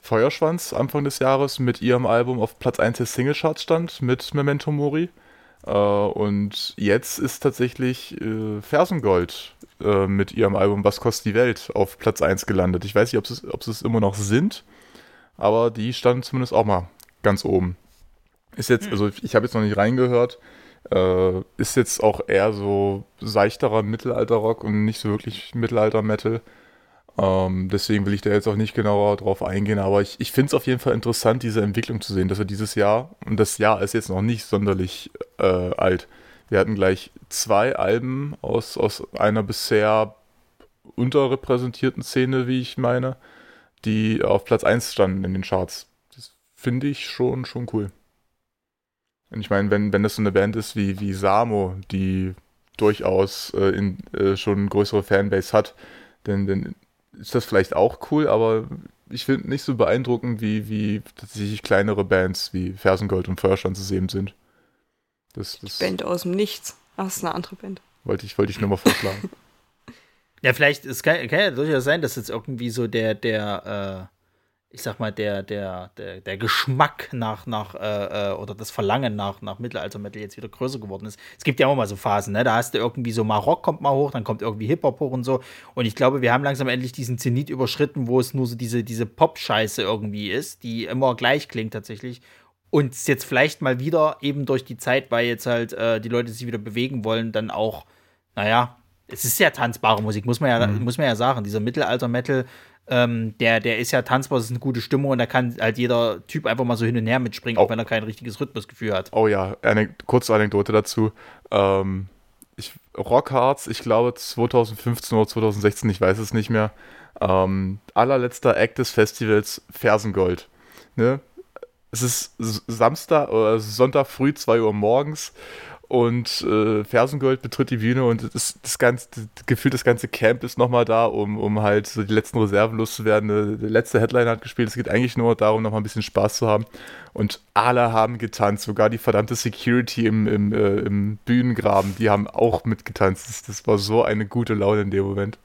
Feuerschwanz Anfang des Jahres mit ihrem Album auf Platz 1 der Singlecharts stand, mit Memento Mori. Äh, und jetzt ist tatsächlich äh, Fersengold äh, mit ihrem Album Was kostet die Welt auf Platz 1 gelandet. Ich weiß nicht, ob sie es immer noch sind aber die standen zumindest auch mal ganz oben. Ist jetzt, hm. also ich habe jetzt noch nicht reingehört, äh, ist jetzt auch eher so seichterer Mittelalter-Rock und nicht so wirklich Mittelalter-Metal. Ähm, deswegen will ich da jetzt auch nicht genauer drauf eingehen, aber ich, ich finde es auf jeden Fall interessant, diese Entwicklung zu sehen, dass wir dieses Jahr, und das Jahr ist jetzt noch nicht sonderlich äh, alt, wir hatten gleich zwei Alben aus, aus einer bisher unterrepräsentierten Szene, wie ich meine, die auf Platz 1 standen in den Charts. Das finde ich schon, schon cool. Und ich meine, wenn, wenn das so eine Band ist wie, wie Samo, die durchaus äh, in, äh, schon eine größere Fanbase hat, dann, dann ist das vielleicht auch cool, aber ich finde nicht so beeindruckend, wie, wie tatsächlich kleinere Bands wie Fersengold und Feuerstand zu sehen sind. Das, das Band aus dem Nichts. Ach, das ist eine andere Band. Wollte ich, wollte ich nur mal vorschlagen. [LAUGHS] Ja, vielleicht, es kann, kann, ja durchaus sein, dass jetzt irgendwie so der, der, äh, ich sag mal, der, der, der, der Geschmack nach, nach, äh, äh oder das Verlangen nach, nach Mittelalter-Metal jetzt wieder größer geworden ist. Es gibt ja auch mal so Phasen, ne? Da hast du irgendwie so mal Rock kommt mal hoch, dann kommt irgendwie Hip-Hop hoch und so. Und ich glaube, wir haben langsam endlich diesen Zenit überschritten, wo es nur so diese, diese Pop-Scheiße irgendwie ist, die immer gleich klingt tatsächlich. Und jetzt vielleicht mal wieder eben durch die Zeit, weil jetzt halt äh, die Leute sich wieder bewegen wollen, dann auch, naja, es ist ja tanzbare Musik, muss man ja, mhm. muss man ja sagen. Dieser Mittelalter-Metal, ähm, der, der ist ja tanzbar, das ist eine gute Stimmung und da kann halt jeder Typ einfach mal so hin und her mitspringen, oh. auch wenn er kein richtiges Rhythmusgefühl hat. Oh ja, eine kurze Anekdote dazu. Ähm, ich, Rockhards, ich glaube 2015 oder 2016, ich weiß es nicht mehr. Ähm, allerletzter Act des Festivals Fersengold. Ne? es ist Samstag oder Sonntag früh, 2 Uhr morgens und äh, Fersengold betritt die Bühne und das, das ganze, das Gefühl, das ganze Camp ist nochmal da, um, um halt so die letzten Reserven loszuwerden. Der letzte Headliner hat gespielt. Es geht eigentlich nur darum, nochmal ein bisschen Spaß zu haben. Und alle haben getanzt, sogar die verdammte Security im, im, äh, im Bühnengraben, die haben auch mitgetanzt. Das, das war so eine gute Laune in dem Moment.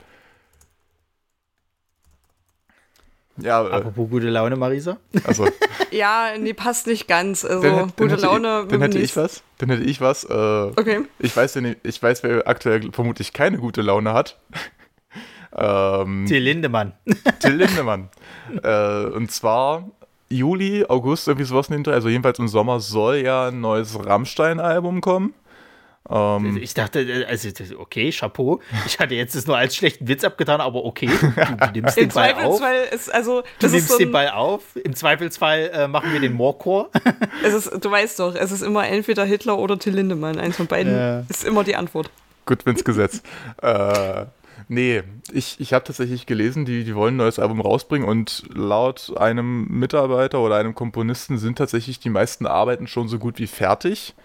Ja, äh, Apropos gute Laune, Marisa. Also. [LAUGHS] ja, nee, passt nicht ganz. Also, dann, gute dann Laune. Ich, dann hätte ich was. Dann hätte ich was. Äh, okay. Ich weiß, ich weiß, wer aktuell vermutlich keine gute Laune hat. [LAUGHS] ähm, Till Lindemann. [LAUGHS] Till Lindemann. äh, und zwar Juli, August, irgendwie sowas hinter. Also jedenfalls im Sommer soll ja ein neues Rammstein-Album kommen. Ähm, ich dachte, äh, also okay, Chapeau. Ich hatte jetzt das nur als schlechten Witz abgetan, aber okay, du, nimmst den Ball auf. Ist, also, du nimmst so den Ball auf. Im Zweifelsfall äh, machen wir den Moorchor. [LAUGHS] Es ist, du weißt doch, es ist immer entweder Hitler oder Till Lindemann. Eins von beiden ja. ist immer die Antwort. Gut, wenn's Gesetz. [LAUGHS] äh, nee, ich, ich habe tatsächlich gelesen, die, die wollen ein neues Album rausbringen und laut einem Mitarbeiter oder einem Komponisten sind tatsächlich die meisten Arbeiten schon so gut wie fertig.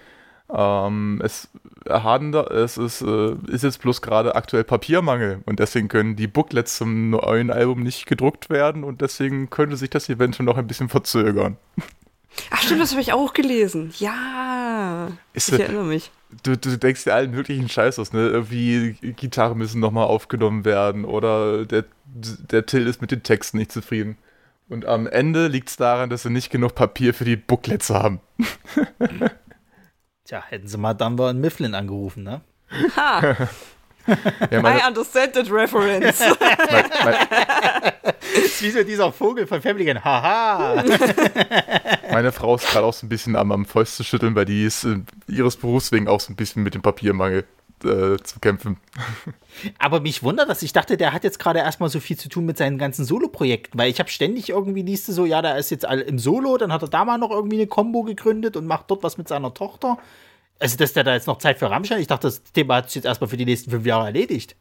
Ähm, es, es ist, äh, ist jetzt bloß gerade aktuell Papiermangel und deswegen können die Booklets zum neuen Album nicht gedruckt werden und deswegen könnte sich das eventuell noch ein bisschen verzögern. Ach stimmt, das habe ich auch gelesen. Ja. Ist, ich erinnere mich. Du, du denkst dir allen möglichen Scheiß aus, ne? Irgendwie Gitarren müssen nochmal aufgenommen werden oder der, der Till ist mit den Texten nicht zufrieden. Und am Ende liegt es daran, dass sie nicht genug Papier für die Booklets haben. [LAUGHS] Tja, hätten sie mal Dunbar und Mifflin angerufen, ne? Ha! [LAUGHS] ja, meine, I understand that reference. ist wie so dieser Vogel von Family Guy. Haha! [LAUGHS] meine Frau ist gerade auch so ein bisschen am, am Fäuste schütteln, weil die ist äh, ihres Berufs wegen auch so ein bisschen mit dem Papiermangel äh, zu kämpfen. Aber mich wundert das. Ich dachte, der hat jetzt gerade erstmal so viel zu tun mit seinen ganzen Solo-Projekten, weil ich habe ständig irgendwie liest so, ja, der ist jetzt im Solo, dann hat er da mal noch irgendwie eine Combo gegründet und macht dort was mit seiner Tochter. Also, dass der da jetzt noch Zeit für Rammstein, ich dachte, das Thema hat sich jetzt erstmal für die nächsten fünf Jahre erledigt.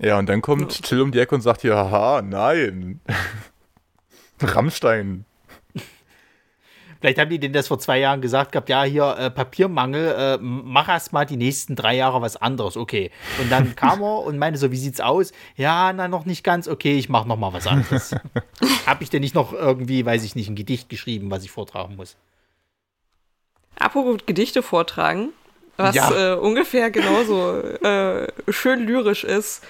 Ja, und dann kommt ja. Till um die Ecke und sagt hier, haha, nein. [LAUGHS] Rammstein, Vielleicht haben die denen das vor zwei Jahren gesagt gehabt, ja, hier äh, Papiermangel, äh, mach erst mal die nächsten drei Jahre was anderes, okay. Und dann [LAUGHS] kam er und meinte so, wie sieht's aus? Ja, na, noch nicht ganz, okay, ich mach noch mal was anderes. [LAUGHS] Hab ich denn nicht noch irgendwie, weiß ich nicht, ein Gedicht geschrieben, was ich vortragen muss? Apropos Gedichte vortragen, was ja. äh, ungefähr genauso äh, schön lyrisch ist.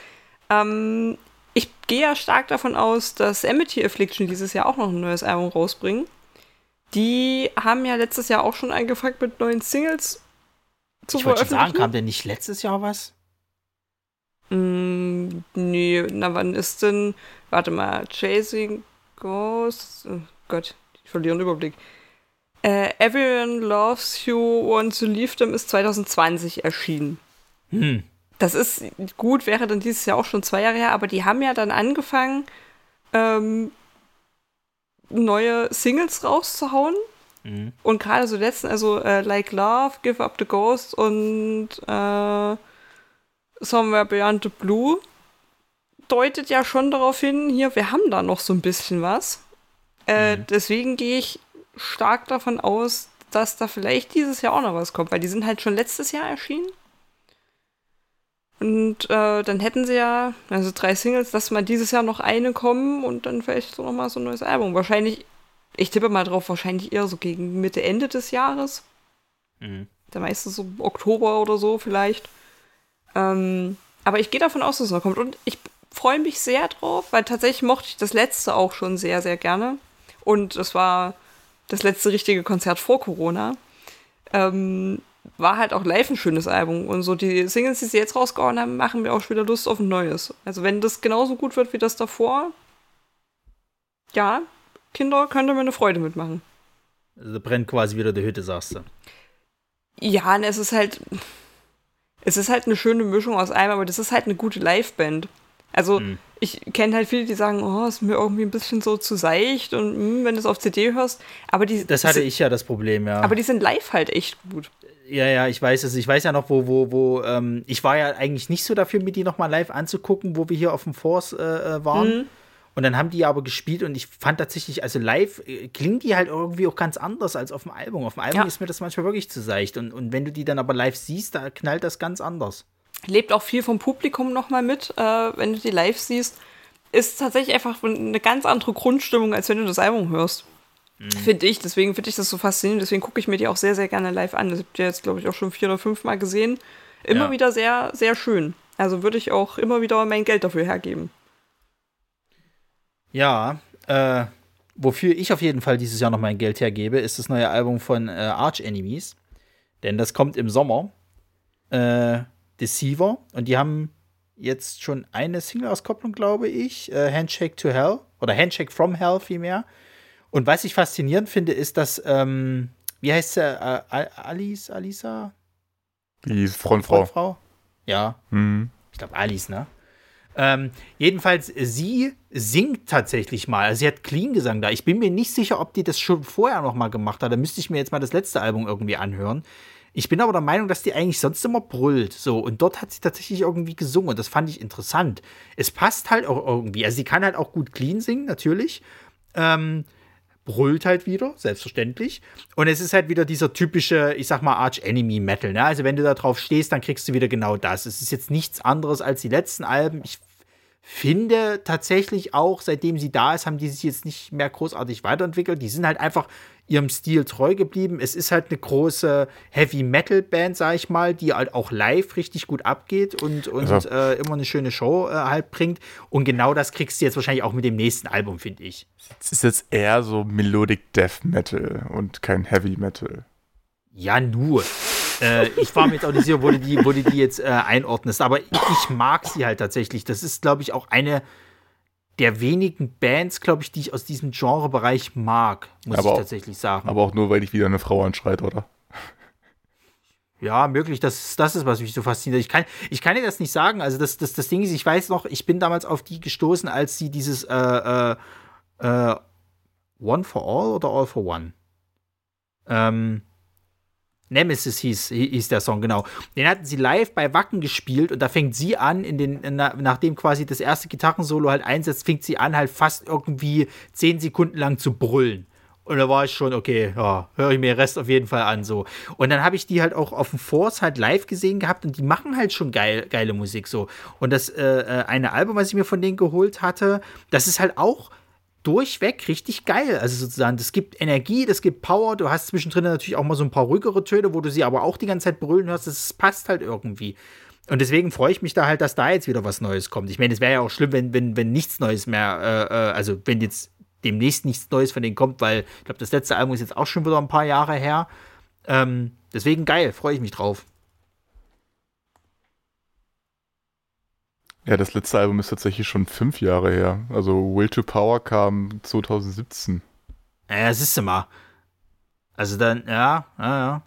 Ähm, ich gehe ja stark davon aus, dass Amity Affliction dieses Jahr auch noch ein neues Album rausbringen. Die haben ja letztes Jahr auch schon angefangen mit neuen Singles zu ich veröffentlichen. Ich wollte sagen, kam denn nicht letztes Jahr was? Mm, nee, na wann ist denn, warte mal, Chasing Ghosts, oh Gott, ich verliere den Überblick. Äh, Everyone Loves You, Want to Leave Them ist 2020 erschienen. Hm. Das ist gut, wäre dann dieses Jahr auch schon zwei Jahre her, aber die haben ja dann angefangen, ähm, neue Singles rauszuhauen. Mhm. Und gerade so letzten, also äh, Like Love, Give Up the Ghost und äh, Somewhere Beyond the Blue deutet ja schon darauf hin, hier, wir haben da noch so ein bisschen was. Äh, mhm. Deswegen gehe ich stark davon aus, dass da vielleicht dieses Jahr auch noch was kommt, weil die sind halt schon letztes Jahr erschienen. Und äh, dann hätten sie ja, also drei Singles, dass mal dieses Jahr noch eine kommen und dann vielleicht so nochmal so ein neues Album. Wahrscheinlich, ich tippe mal drauf, wahrscheinlich eher so gegen Mitte, Ende des Jahres. Mhm. Der meiste so Oktober oder so vielleicht. Ähm, aber ich gehe davon aus, dass es noch kommt. Und ich freue mich sehr drauf, weil tatsächlich mochte ich das letzte auch schon sehr, sehr gerne. Und es war das letzte richtige Konzert vor Corona. Ähm, war halt auch live ein schönes Album. Und so die Singles, die sie jetzt rausgehauen haben, machen mir auch schon wieder Lust auf ein neues. Also wenn das genauso gut wird wie das davor, ja, Kinder könnt ihr mir eine Freude mitmachen. Also brennt quasi wieder die Hütte, sagst du. Ja, und es ist halt. Es ist halt eine schöne Mischung aus allem, aber das ist halt eine gute Liveband. Also, hm. ich kenne halt viele, die sagen, oh, ist mir irgendwie ein bisschen so zu seicht und mh, hm, wenn du es auf CD hörst. Aber die. Das hatte ich ja das Problem, ja. Aber die sind live halt echt gut. Ja, ja, ich weiß es. Ich weiß ja noch, wo, wo, wo, ähm, ich war ja eigentlich nicht so dafür, mir die nochmal live anzugucken, wo wir hier auf dem Force äh, äh waren. Mhm. Und dann haben die aber gespielt und ich fand tatsächlich, also live äh, klingt die halt irgendwie auch ganz anders als auf dem Album. Auf dem Album Ja. ist mir das manchmal wirklich zu seicht. Und, und wenn du die dann aber live siehst, da knallt das ganz anders. lebt auch viel vom Publikum nochmal mit, äh, wenn du die live siehst. Ist tatsächlich einfach eine ganz andere Grundstimmung, als wenn du das Album hörst. Finde ich. Deswegen finde ich das so faszinierend. Deswegen gucke ich mir die auch sehr, sehr gerne live an. Das habt ihr jetzt, glaube ich, auch schon vier oder fünf Mal gesehen. Immer Ja. wieder sehr, sehr schön. Also würde ich auch immer wieder mein Geld dafür hergeben. Ja, äh, wofür ich auf jeden Fall dieses Jahr noch mein Geld hergebe, ist das neue Album von äh, Arch Enemies. Denn das kommt im Sommer. Äh, Deceiver. Und die haben jetzt schon eine Single-Auskopplung, glaube ich. Äh, Handshake to Hell. Oder Handshake from Hell vielmehr. Und was ich faszinierend finde, ist, dass, ähm, wie heißt sie? Äh, Al- Alice, Alisa? Die Frontfrau. Frau? Ja, Mhm. ich glaube Alice, ne? Ähm, jedenfalls, sie singt tatsächlich mal. Also sie hat Clean-Gesang da. Ich bin mir nicht sicher, ob die das schon vorher noch mal gemacht hat. Da müsste ich mir jetzt mal das letzte Album irgendwie anhören. Ich bin aber der Meinung, dass die eigentlich sonst immer brüllt. So, und dort hat sie tatsächlich irgendwie gesungen. Und das fand ich interessant. Es passt halt auch irgendwie. Also sie kann halt auch gut clean singen, natürlich. Ähm, brüllt halt wieder, selbstverständlich. Und es ist halt wieder dieser typische, ich sag mal, Arch-Enemy-Metal. Ne? Also wenn du da drauf stehst, dann kriegst du wieder genau das. Es ist jetzt nichts anderes als die letzten Alben. Ich finde tatsächlich auch, seitdem sie da ist, haben die sich jetzt nicht mehr großartig weiterentwickelt. Die sind halt einfach ihrem Stil treu geblieben. Es ist halt eine große Heavy-Metal-Band, sag ich mal, die halt auch live richtig gut abgeht und, und Also- äh, immer eine schöne Show äh, halt bringt. Und genau das kriegst du jetzt wahrscheinlich auch mit dem nächsten Album, finde ich. Es ist jetzt eher so Melodic Death Metal und kein Heavy Metal. Ja, nur. äh, ich war mir jetzt auch nicht sicher, wo du die, wo du die jetzt äh, einordnest, aber ich, ich mag sie halt tatsächlich. Das ist, glaube ich, auch eine der wenigen Bands, glaube ich, die ich aus diesem Genrebereich mag, muss Aber ich auch- tatsächlich sagen. Aber auch nur, weil dich wieder eine Frau anschreit, oder? Ja, möglich, das, das ist, was mich so fasziniert. Ich kann, ich kann dir das nicht sagen. Also, das, das, das Ding ist, ich weiß noch, ich bin damals auf die gestoßen, als sie dieses äh, äh, äh, One for All oder All for One? Ähm, Nemesis hieß, hieß der Song, genau. Den hatten sie live bei Wacken gespielt und da fängt sie an, in den, in, nachdem quasi das erste Gitarrensolo halt einsetzt, fängt sie an, halt fast irgendwie zehn Sekunden lang zu brüllen. Und da war ich schon, okay, ja, höre ich mir den Rest auf jeden Fall an so. Und dann habe ich die halt auch auf dem Force halt live gesehen gehabt und die machen halt schon geil, geile Musik so. Und das äh, äh, eine Album, was ich mir von denen geholt hatte, das ist halt auch durchweg richtig geil. Also sozusagen, das gibt Energie, das gibt Power. Du hast zwischendrin natürlich auch mal so ein paar ruhigere Töne, wo du sie aber auch die ganze Zeit brüllen hörst. Das passt halt irgendwie. Und deswegen freue ich mich da halt, dass da jetzt wieder was Neues kommt. Ich meine, es wäre ja auch schlimm, wenn, wenn, wenn nichts Neues mehr, äh, äh, also wenn jetzt demnächst nichts Neues von denen kommt, weil ich glaube, das letzte Album ist jetzt auch schon wieder ein paar Jahre her. Ähm, deswegen geil, freue ich mich drauf. Ja, das letzte Album ist tatsächlich schon fünf Jahre her. Also Will to Power kam 2017. Ja, das ist immer. Also dann, ja, ja, ja.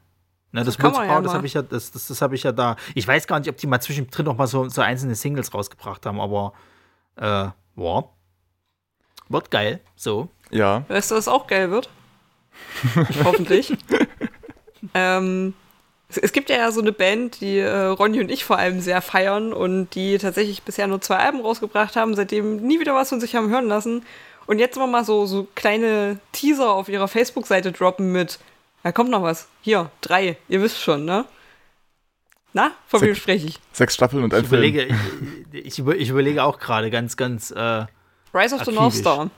Na, das, Das Will to Power, ja das mal. habe ich ja, das, das, das habe ich ja da. Ich weiß gar nicht, ob die mal zwischendrin noch mal so, so einzelne Singles rausgebracht haben, aber äh, ja. Wird geil. So. Ja, Weißt du, was auch geil wird? [LAUGHS] Hoffentlich. [LAUGHS] ähm, es, es gibt ja so eine Band, die äh, Ronny und ich vor allem sehr feiern und die tatsächlich bisher nur zwei Alben rausgebracht haben, seitdem nie wieder was von sich haben hören lassen. Und jetzt immer mal so, so kleine Teaser auf ihrer Facebook-Seite droppen mit, da kommt noch was. Hier, drei. Ihr wisst schon, ne? Na, von wem spreche ich? sechs Staffeln und ein Ich Film. überlege, ich, ich, über- ich überlege auch gerade ganz, ganz. Äh, Rise of the Akribisch. North Star.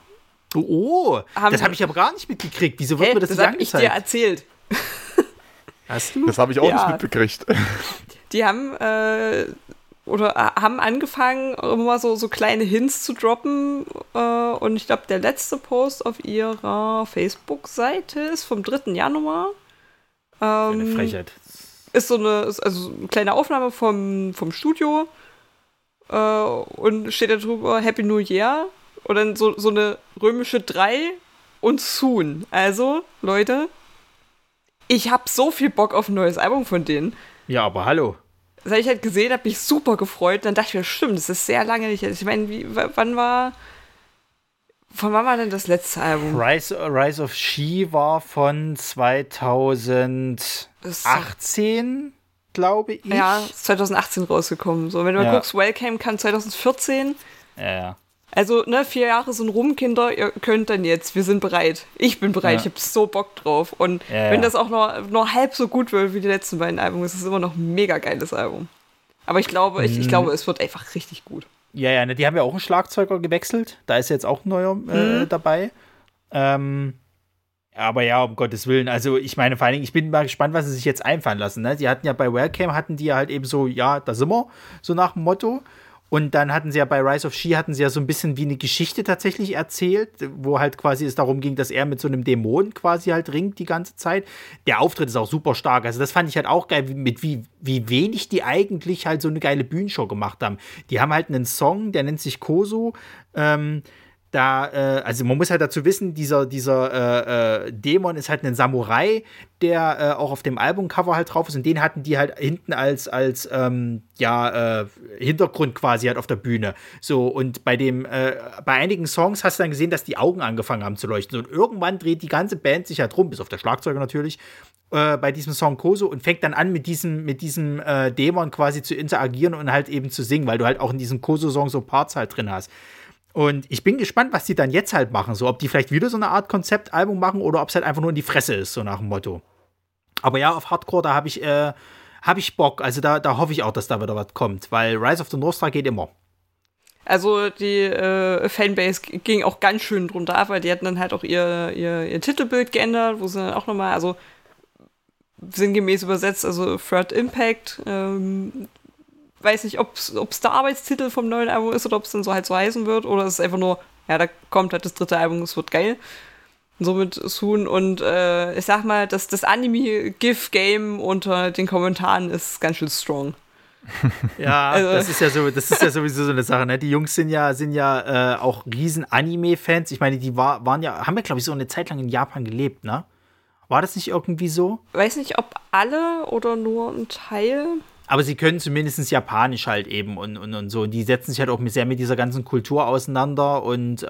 oh, oh Haben- das habe ich aber gar nicht mitgekriegt. Wieso wird Hä, mir das, das nicht habe ich dir angezeigt? erzählt. Hast du? Das habe ich auch Ja. nicht mitbekriegt. [LAUGHS] Die haben äh, oder äh, haben angefangen, immer so, so kleine Hints zu droppen. Äh, und ich glaube, der letzte Post auf ihrer Facebook-Seite ist vom 3. Januar. Eine Ähm, Frechheit. ist so eine, ist also eine kleine Aufnahme vom, vom Studio. Äh, und steht da drüber Happy New Year. Und dann so, so eine römische 3 und Soon. Also, Leute, ich habe so viel Bock auf ein neues Album von denen. Ja, aber hallo. Das habe ich halt gesehen, habe mich super gefreut. Dann dachte ich mir, stimmt, das ist sehr lange nicht. Ich meine, wann war. Von wann war denn das letzte Album? Rise, Rise of She war von 2018, Das- glaube ich. Ja, ist 2018 rausgekommen. So, wenn du mal Ja. guckst, Welcome kam 2014. Ja, ja. Also, ne, vier Jahre sind rum, Kinder, ihr könnt dann jetzt, wir sind bereit. Ich bin bereit, Ja. ich hab so Bock drauf. Und Ja, wenn das auch nur, nur halb so gut wird wie die letzten beiden Alben, ist es immer noch ein mega geiles Album. Aber ich glaube, ich, Mhm. ich glaube, es wird einfach richtig gut. Ja, ja, ne, die haben ja auch einen Schlagzeuger gewechselt. Da ist jetzt auch ein neuer äh, Mhm. dabei. Ähm, aber ja, um Gottes Willen. Also ich meine, vor allen Dingen, ich bin mal gespannt, was sie sich jetzt einfallen lassen. Ne? Die hatten ja bei Wellcam, hatten die ja halt eben so, ja, da sind wir, so nach dem Motto. Und dann hatten sie ja bei Rise of She hatten sie ja so ein bisschen wie eine Geschichte tatsächlich erzählt, wo halt quasi es darum ging, dass er mit so einem Dämon quasi halt ringt die ganze Zeit. Der Auftritt ist auch super stark. Also das fand ich halt auch geil, mit wie, wie wenig die eigentlich halt so eine geile Bühnenshow gemacht haben. Die haben halt einen Song, der nennt sich Koso. Ähm, da, äh, also man muss halt dazu wissen, dieser, dieser äh, äh, Dämon ist halt ein Samurai, der äh, auch auf dem Albumcover halt drauf ist und den hatten die halt hinten als, als ähm, ja, äh, Hintergrund quasi halt auf der Bühne. So, und bei dem, äh, bei einigen Songs hast du dann gesehen, dass die Augen angefangen haben zu leuchten. Und irgendwann dreht die ganze Band sich halt rum, bis auf der Schlagzeuger natürlich, bei diesem Song Koso und fängt dann an, mit diesem, mit diesem Dämon quasi zu interagieren und halt eben zu singen, weil du halt auch in diesem Koso-Song so Parts halt drin hast. Und ich bin gespannt, was die dann jetzt halt machen. So, ob die vielleicht wieder so eine Art Konzeptalbum machen oder ob es halt einfach nur in die Fresse ist, so nach dem Motto. Aber ja, auf Hardcore, da habe ich, äh, hab ich Bock. Also da, da hoffe ich auch, dass da wieder was kommt, weil Rise of the North Star geht immer. Also die äh, Fanbase ging auch ganz schön drunter ab, weil die hatten dann halt auch ihr, ihr, ihr Titelbild geändert, wo sie dann auch nochmal, also sinngemäß übersetzt, also Third Impact. Ähm, weiß nicht, ob es der Arbeitstitel vom neuen Album ist oder ob es dann so halt so heißen wird oder es ist einfach nur, ja, da kommt halt das dritte Album, es wird geil. Und somit Soon und äh, ich sag mal, das, das Anime-GIF-Game unter den Kommentaren ist ganz schön strong. [LAUGHS] Ja, Also- das ist ja so, das ist ja sowieso so eine Sache, ne? Die Jungs sind ja, sind ja äh, auch riesen Anime-Fans. Ich meine, die war, waren ja, haben ja, glaube ich, so eine Zeit lang in Japan gelebt, ne? War das nicht irgendwie so? Weiß nicht, ob alle oder nur ein Teil. Aber sie können zumindest Japanisch halt eben und, und, und so. Und die setzen sich halt auch sehr mit dieser ganzen Kultur auseinander und äh,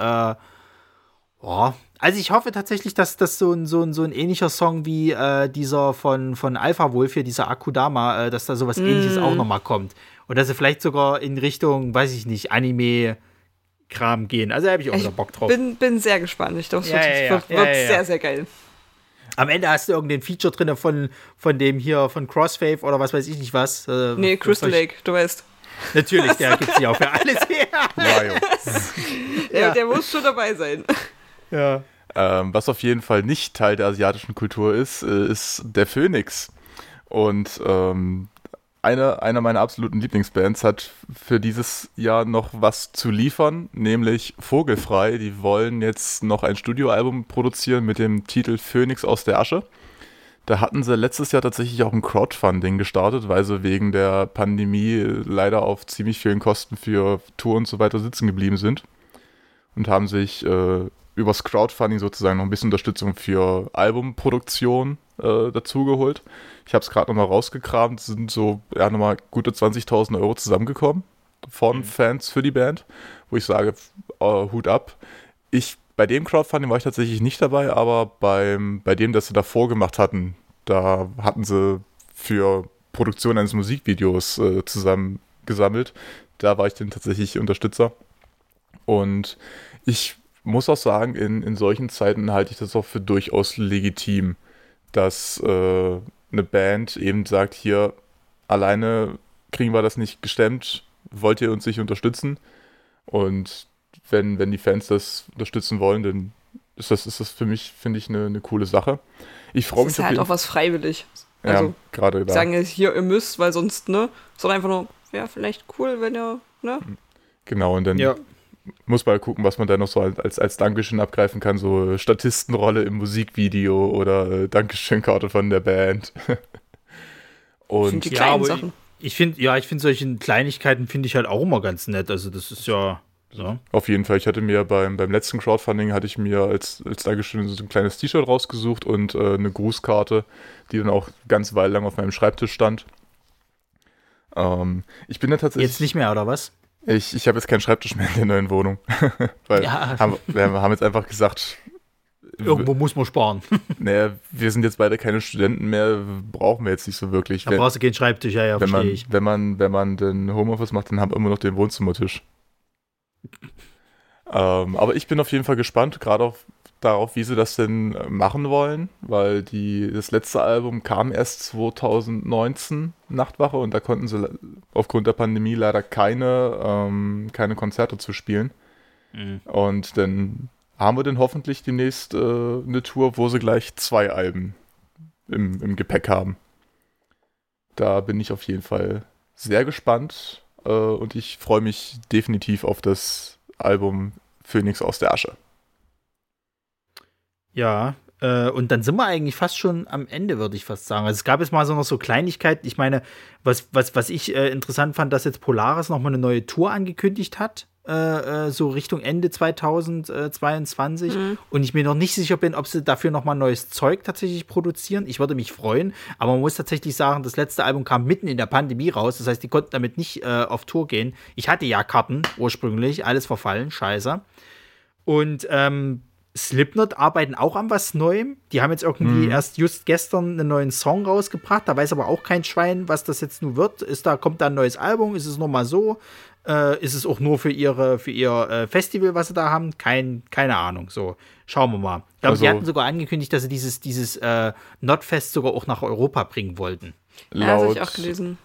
ja. Also ich hoffe tatsächlich, dass das so ein, so ein, so ein ähnlicher Song wie äh, dieser von, von Alpha Wolf hier, dieser Akudama, äh, dass da sowas ähnliches auch nochmal kommt. Und dass sie vielleicht sogar in Richtung, weiß ich nicht, Anime-Kram gehen. Also da habe ich auch wieder Bock drauf. Bin, bin sehr gespannt. Ich glaube, es Ja, wird, ja, ja. wird, wird sehr, sehr geil. Am Ende hast du irgendein Feature drin von, von dem hier, von Crossfave oder was weiß ich nicht was. Äh, Nee, Crystal Lake, du weißt. Natürlich, der [LAUGHS] gibt sich auch für alles her. Der, Ja. der muss schon dabei sein. Ja. Ähm, was auf jeden Fall nicht Teil der asiatischen Kultur ist, äh, ist der Phönix. Und ähm, eine, einer meiner absoluten Lieblingsbands hat für dieses Jahr noch was zu liefern, nämlich Vogelfrei. Die wollen jetzt noch ein Studioalbum produzieren mit dem Titel Phönix aus der Asche. Da hatten sie letztes Jahr tatsächlich auch ein Crowdfunding gestartet, weil sie wegen der Pandemie leider auf ziemlich vielen Kosten für Tour und so weiter sitzen geblieben sind. Und haben sich äh, übers Crowdfunding sozusagen noch ein bisschen Unterstützung für Albumproduktion äh, dazugeholt. Ich habe es gerade nochmal rausgekramt, sind so ja, nochmal gute 20.000 Euro zusammengekommen von Fans für die Band, wo ich sage, äh, Hut ab. Ich, bei dem Crowdfunding war ich tatsächlich nicht dabei, aber beim, bei dem, das sie davor gemacht hatten, da hatten sie für Produktion eines Musikvideos äh, zusammengesammelt. Da war ich dann tatsächlich Unterstützer. Und ich muss auch sagen, in, in solchen Zeiten halte ich das auch für durchaus legitim, dass äh, eine Band eben sagt, hier alleine kriegen wir das nicht gestemmt, wollt ihr uns nicht unterstützen? Und wenn, wenn die Fans das unterstützen wollen, dann ist das, ist das für mich, finde ich, eine, eine coole Sache. Ich freue Das mich ist halt auch was freiwillig. Ja, Also, gerade da. sagen jetzt hier, ihr müsst, weil sonst, ne? Sondern einfach nur, ja, vielleicht cool, wenn ihr, ne? Genau, und dann Ja. Muss man gucken, was man da noch so als, als, Dankeschön abgreifen kann. So Statistenrolle im Musikvideo oder äh, Dankeschön-Karte von der Band. [LAUGHS] und Die Ja, aber Sachen. Ich finde, ja, ich finde solche Kleinigkeiten finde ich halt auch immer ganz nett. Also das ist ja so. auf jeden Fall, ich hatte mir beim, beim letzten Crowdfunding hatte ich mir als, als Dankeschön so ein kleines T-Shirt rausgesucht und äh, eine Grußkarte, die dann auch ganz Weile lang auf meinem Schreibtisch stand. Ähm, ich bin da tatsächlich. Jetzt nicht mehr, oder was? Ich, ich habe jetzt keinen Schreibtisch mehr in der neuen Wohnung. [LAUGHS] Weil Ja. haben, wir haben jetzt einfach gesagt, Irgendwo muss man sparen. [LAUGHS] naja, wir sind jetzt beide keine Studenten mehr, brauchen wir jetzt nicht so wirklich. Da Wenn, brauchst du keinen Schreibtisch, ja, ja, wenn, verstehe man, ich. wenn, man, wenn man den Homeoffice macht, dann haben wir immer noch den Wohnzimmertisch. Ähm, aber ich bin auf jeden Fall gespannt, gerade darauf, wie sie das denn äh, machen wollen, weil die, das letzte Album kam erst 2019, Nachtwache, und da konnten sie aufgrund der Pandemie leider keine, ähm, keine Konzerte zu spielen. Mhm. Und dann haben wir dann hoffentlich demnächst äh, eine Tour, wo sie gleich zwei Alben im, im Gepäck haben. Da bin ich auf jeden Fall sehr gespannt äh, und ich freue mich definitiv auf das Album Phoenix aus der Asche. Ja, äh, und dann sind wir eigentlich fast schon am Ende, würde ich fast sagen. Also es gab jetzt mal so noch so Kleinigkeiten. Ich meine, was, was, was ich äh, interessant fand, dass jetzt Polaris noch mal eine neue Tour angekündigt hat. Äh, äh so Richtung Ende 2022 mhm. und ich mir noch nicht sicher bin, ob sie dafür noch mal neues Zeug tatsächlich produzieren. Ich würde mich freuen, aber man muss tatsächlich sagen, das letzte Album kam mitten in der Pandemie raus, das heißt, die konnten damit nicht äh, auf Tour gehen. Ich hatte ja Karten ursprünglich, alles verfallen, scheiße. Und ähm, Slipknot arbeiten auch an was Neuem. Die haben jetzt irgendwie mhm. erst just gestern einen neuen Song rausgebracht. Da weiß aber auch kein Schwein, was das jetzt nun wird. Ist da, kommt da ein neues Album? Ist es nur mal so? Äh, ist es auch nur für ihre, für ihr äh, Festival, was sie da haben? Kein, keine Ahnung. So, schauen wir mal. Ich glaube, also, die hatten sogar angekündigt, dass sie dieses, dieses äh, Notfest sogar auch nach Europa bringen wollten. Laut, ja,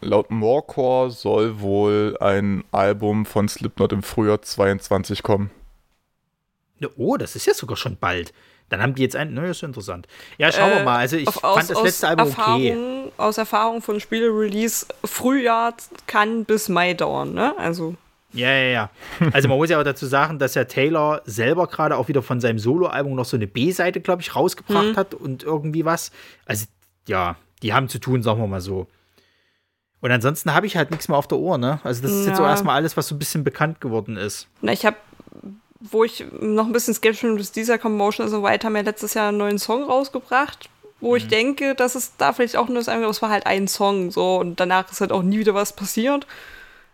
laut Morecore soll wohl ein Album von Slipknot im Frühjahr 22 kommen. Oh, das ist ja sogar schon bald. Dann haben die jetzt ein, ne, ist interessant. Ja, schauen äh, wir mal. Also ich auf, fand aus, das letzte Album Erfahrung, okay. Aus Erfahrung von Spiele-Release, Frühjahr kann bis Mai dauern, ne? Also. Ja, ja, ja. Also man muss ja auch dazu sagen, dass ja Taylor selber gerade auch wieder von seinem Solo-Album noch so eine B-Seite, glaube ich, rausgebracht mhm. hat und irgendwie was. Also, ja, die haben zu tun, sagen wir mal so. Und ansonsten habe ich halt nichts mehr auf der Ohr, ne? Also das ist ja. jetzt so erstmal alles, was so ein bisschen bekannt geworden ist. Na, ich habe wo ich noch ein bisschen skeptisch bin, ist dieser Commotion also White haben ja letztes Jahr einen neuen Song rausgebracht, wo mhm. ich denke, dass es da vielleicht auch nur ist, aber es war halt ein Song so und danach ist halt auch nie wieder was passiert.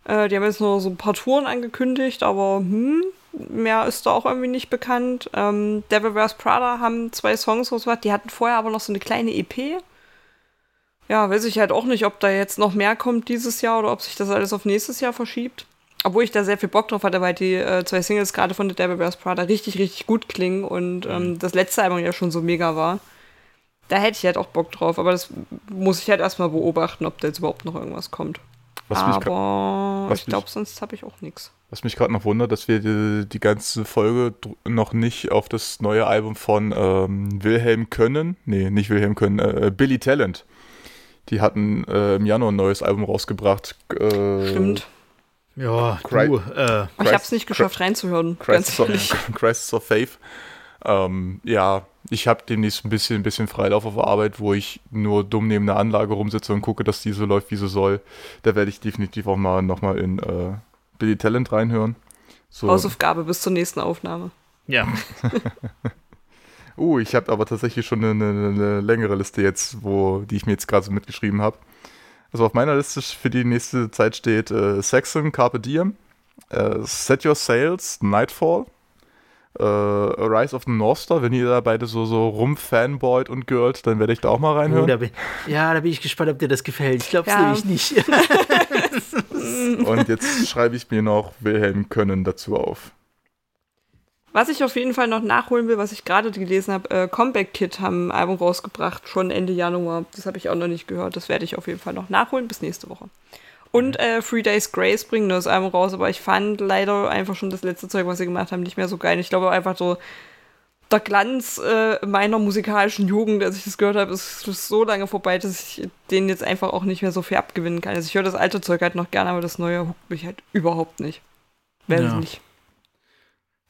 Äh, die haben jetzt nur so ein paar Touren angekündigt, aber hm, mehr ist da auch irgendwie nicht bekannt. Ähm, Devil Wears Prada haben zwei Songs rausgebracht, die hatten vorher aber noch so eine kleine EP. Ja, weiß ich halt auch nicht, ob da jetzt noch mehr kommt dieses Jahr oder ob sich das alles auf nächstes Jahr verschiebt. Obwohl ich da sehr viel Bock drauf hatte, weil die äh, zwei Singles gerade von The Devil Wears Prada richtig, richtig gut klingen und ähm, mhm. das letzte Album ja schon so mega war. Da hätte ich halt auch Bock drauf, aber das muss ich halt erstmal beobachten, ob da jetzt überhaupt noch irgendwas kommt. Was aber ich glaube, sonst habe ich auch nichts. Was mich gerade noch wundert, dass wir die, die, ganze Folge noch nicht auf das neue Album von ähm, Wilhelm Können, nee, nicht Wilhelm Können, äh, Billy Talent. Die hatten äh, im Januar ein neues Album rausgebracht. Äh, Stimmt. Ja, Cry du, äh, ich hab's nicht geschafft reinzuhören. Crisis of, Crisis of Faith. Ähm, ja, ich habe demnächst ein bisschen, ein bisschen Freilauf auf Arbeit, wo ich nur dumm neben der Anlage rumsitze und gucke, dass die so läuft, wie sie soll. Da werde ich definitiv auch mal nochmal in äh, Billy Talent reinhören. So. Hausaufgabe bis zur nächsten Aufnahme. Ja. [LAUGHS] uh, ich habe aber tatsächlich schon eine, eine, eine, längere Liste jetzt, wo, die ich mir jetzt gerade so mitgeschrieben habe. Also auf meiner Liste für die nächste Zeit steht äh, Saxon, Carpe Diem, äh, Set Your Sails, Nightfall, äh, Rise of the North Star. Wenn ihr da beide so, so rumfanboyt und girlt, dann werde ich da auch mal reinhören. Oh, da bin, ja, da bin ich gespannt, ob dir das gefällt. Ich glaube es ja. nämlich nicht. [LAUGHS] und jetzt schreibe ich mir noch Wilhelm Können dazu auf. Was ich auf jeden Fall noch nachholen will, was ich gerade gelesen habe, äh, Comeback Kid haben ein Album rausgebracht, schon Ende Januar. Das habe ich auch noch nicht gehört. Das werde ich auf jeden Fall noch nachholen bis nächste Woche. Und äh, Three Days Grace bringen das Album raus, aber ich fand leider einfach schon das letzte Zeug, was sie gemacht haben, nicht mehr so geil. Ich glaube einfach so, der Glanz äh, meiner musikalischen Jugend, als ich das gehört habe, ist, ist, so lange vorbei, dass ich den jetzt einfach auch nicht mehr so viel abgewinnen kann. Also ich höre das alte Zeug halt noch gerne, aber das neue huckt mich halt überhaupt nicht. Werde ja. nicht.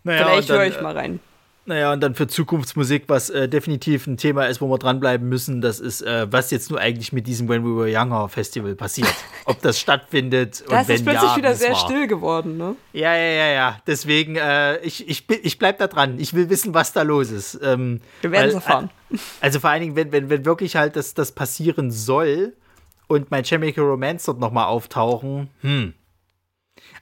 Naja, Vielleicht höre ich mal rein. Naja, und dann für Zukunftsmusik, was äh, definitiv ein Thema ist, wo wir dranbleiben müssen, das ist, äh, was jetzt nur eigentlich mit diesem When We Were Younger Festival passiert. [LAUGHS] Ob das stattfindet und das wenn ist plötzlich ja, wieder sehr war. still geworden, ne? Ja, ja, ja, ja. Deswegen, äh, ich, ich, ich bleib da dran. Ich will wissen, was da los ist. Ähm, Wir werden es erfahren. Also vor allen Dingen, wenn, wenn, wenn wirklich halt das, das passieren soll und mein Chemical Romance dort nochmal auftauchen, hm,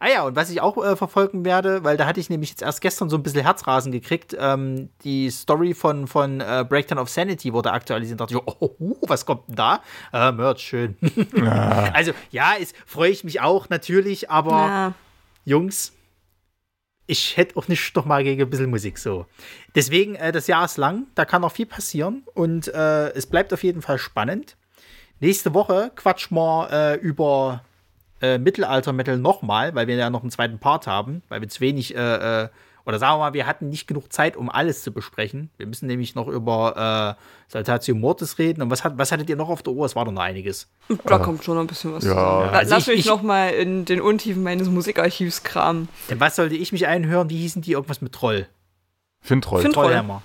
Ah ja, und was ich auch äh, verfolgen werde, weil da hatte ich nämlich jetzt erst gestern so ein bisschen Herzrasen gekriegt, ähm, die Story von, von äh, Breakdown of Sanity wurde aktualisiert. Da dachte ich, oh, oh, was kommt denn da? Äh, Merch, schön. Ja. [LAUGHS] Also ja, freue ich mich auch natürlich, aber ja. Jungs, ich hätte auch nicht doch mal gegen ein bisschen Musik so. Deswegen, äh, das Jahr ist lang, da kann noch viel passieren und äh, es bleibt auf jeden Fall spannend. Nächste Woche quatschen wir äh, über äh, Mittelalter-Metal nochmal, weil wir ja noch einen zweiten Part haben, weil wir zu wenig, äh, äh, oder sagen wir mal, wir hatten nicht genug Zeit, um alles zu besprechen. Wir müssen nämlich noch über äh, Saltatio Mortis reden. Und was, hat, was hattet ihr noch auf der Uhr? Es war doch noch einiges. Da kommt schon noch ein bisschen was Ja. zusammen. Also Lass ich- mich ich- noch mal in den Untiefen meines Musikarchivs kramen. Denn was sollte ich mich einhören? Wie hießen die? Irgendwas mit Troll. Fintroll. Fin- Troll. Trollhammer.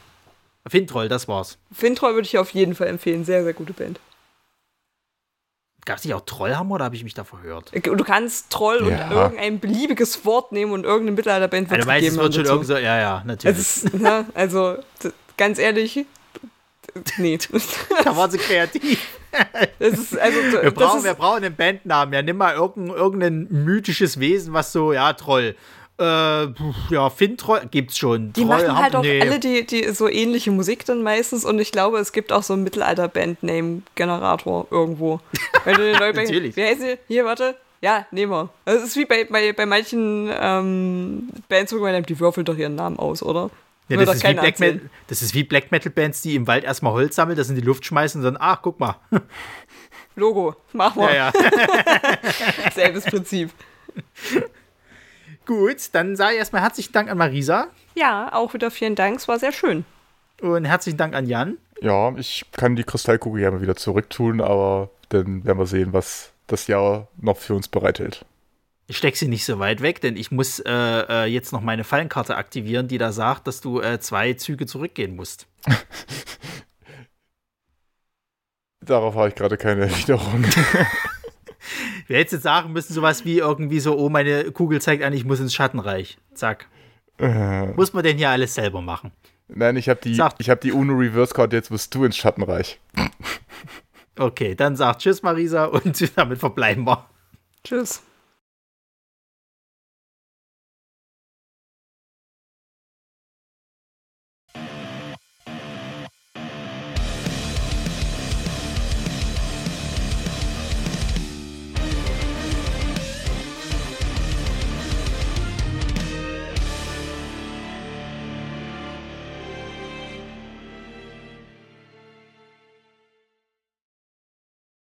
Fintroll, das war's. Fintroll würde ich auf jeden Fall empfehlen. Sehr, sehr gute Band. Gab es nicht auch Trollhammer oder habe ich mich da verhört? Du kannst Troll Ja. und irgendein beliebiges Wort nehmen und irgendeine Mittelalterband Also, du weißt, es wird schon irgend so, ja, ja, natürlich. Ist, ne, also, ganz ehrlich, nee. [LAUGHS] da war sie kreativ. Das ist, also, Wir brauchen, ist, wir brauchen einen Bandnamen. Ja, nimm mal irgendein, irgendein mythisches Wesen, was so, ja, Troll. Äh, ja, Fintroll gibt's schon. die Troll machen halt auch nee. alle die, die so ähnliche Musik dann meistens und ich glaube, es gibt auch so einen Mittelalter-Band-Name-Generator irgendwo. [LAUGHS] Wenn du den neu Natürlich. Wie heißen die? Hier, warte. Ja, nehmen wir. Es ist wie bei, bei, bei manchen ähm, Bands, wo man nimmt, die würfeln doch ihren Namen aus, oder? Ja, das, ist wie Black. Metal, das ist wie Black Metal Bands, die im Wald erstmal Holz sammeln, das in die Luft schmeißen und dann, ach, guck mal. Logo, machen wir. Ja, ja. [LAUGHS] Selbes Prinzip. [LAUGHS] Gut, dann sage ich erstmal herzlichen Dank an Marisa Ja, auch wieder vielen Dank, es war sehr schön. und herzlichen Dank an Jan. Ja, ich kann die Kristallkugel ja mal wieder zurücktun, aber dann werden wir sehen, was das Jahr noch für uns bereithält. Ich steck sie nicht so weit weg, denn ich muss äh, äh, jetzt noch meine Fallenkarte aktivieren, die da sagt, dass du äh, zwei Züge zurückgehen musst. [LAUGHS] Darauf habe ich gerade keine [LAUGHS] Erwiderung. [LAUGHS] [LAUGHS] Wir hätten jetzt sagen müssen, sowas wie irgendwie so, oh, meine Kugel zeigt an, ich muss ins Schattenreich. Zack. Äh, Muss man denn hier alles selber machen? Nein, ich habe die, ich hab die UNO Reverse Card, jetzt musst du ins Schattenreich. Okay, dann sagt Tschüss, Marisa, und [LAUGHS] damit verbleiben wir. Tschüss.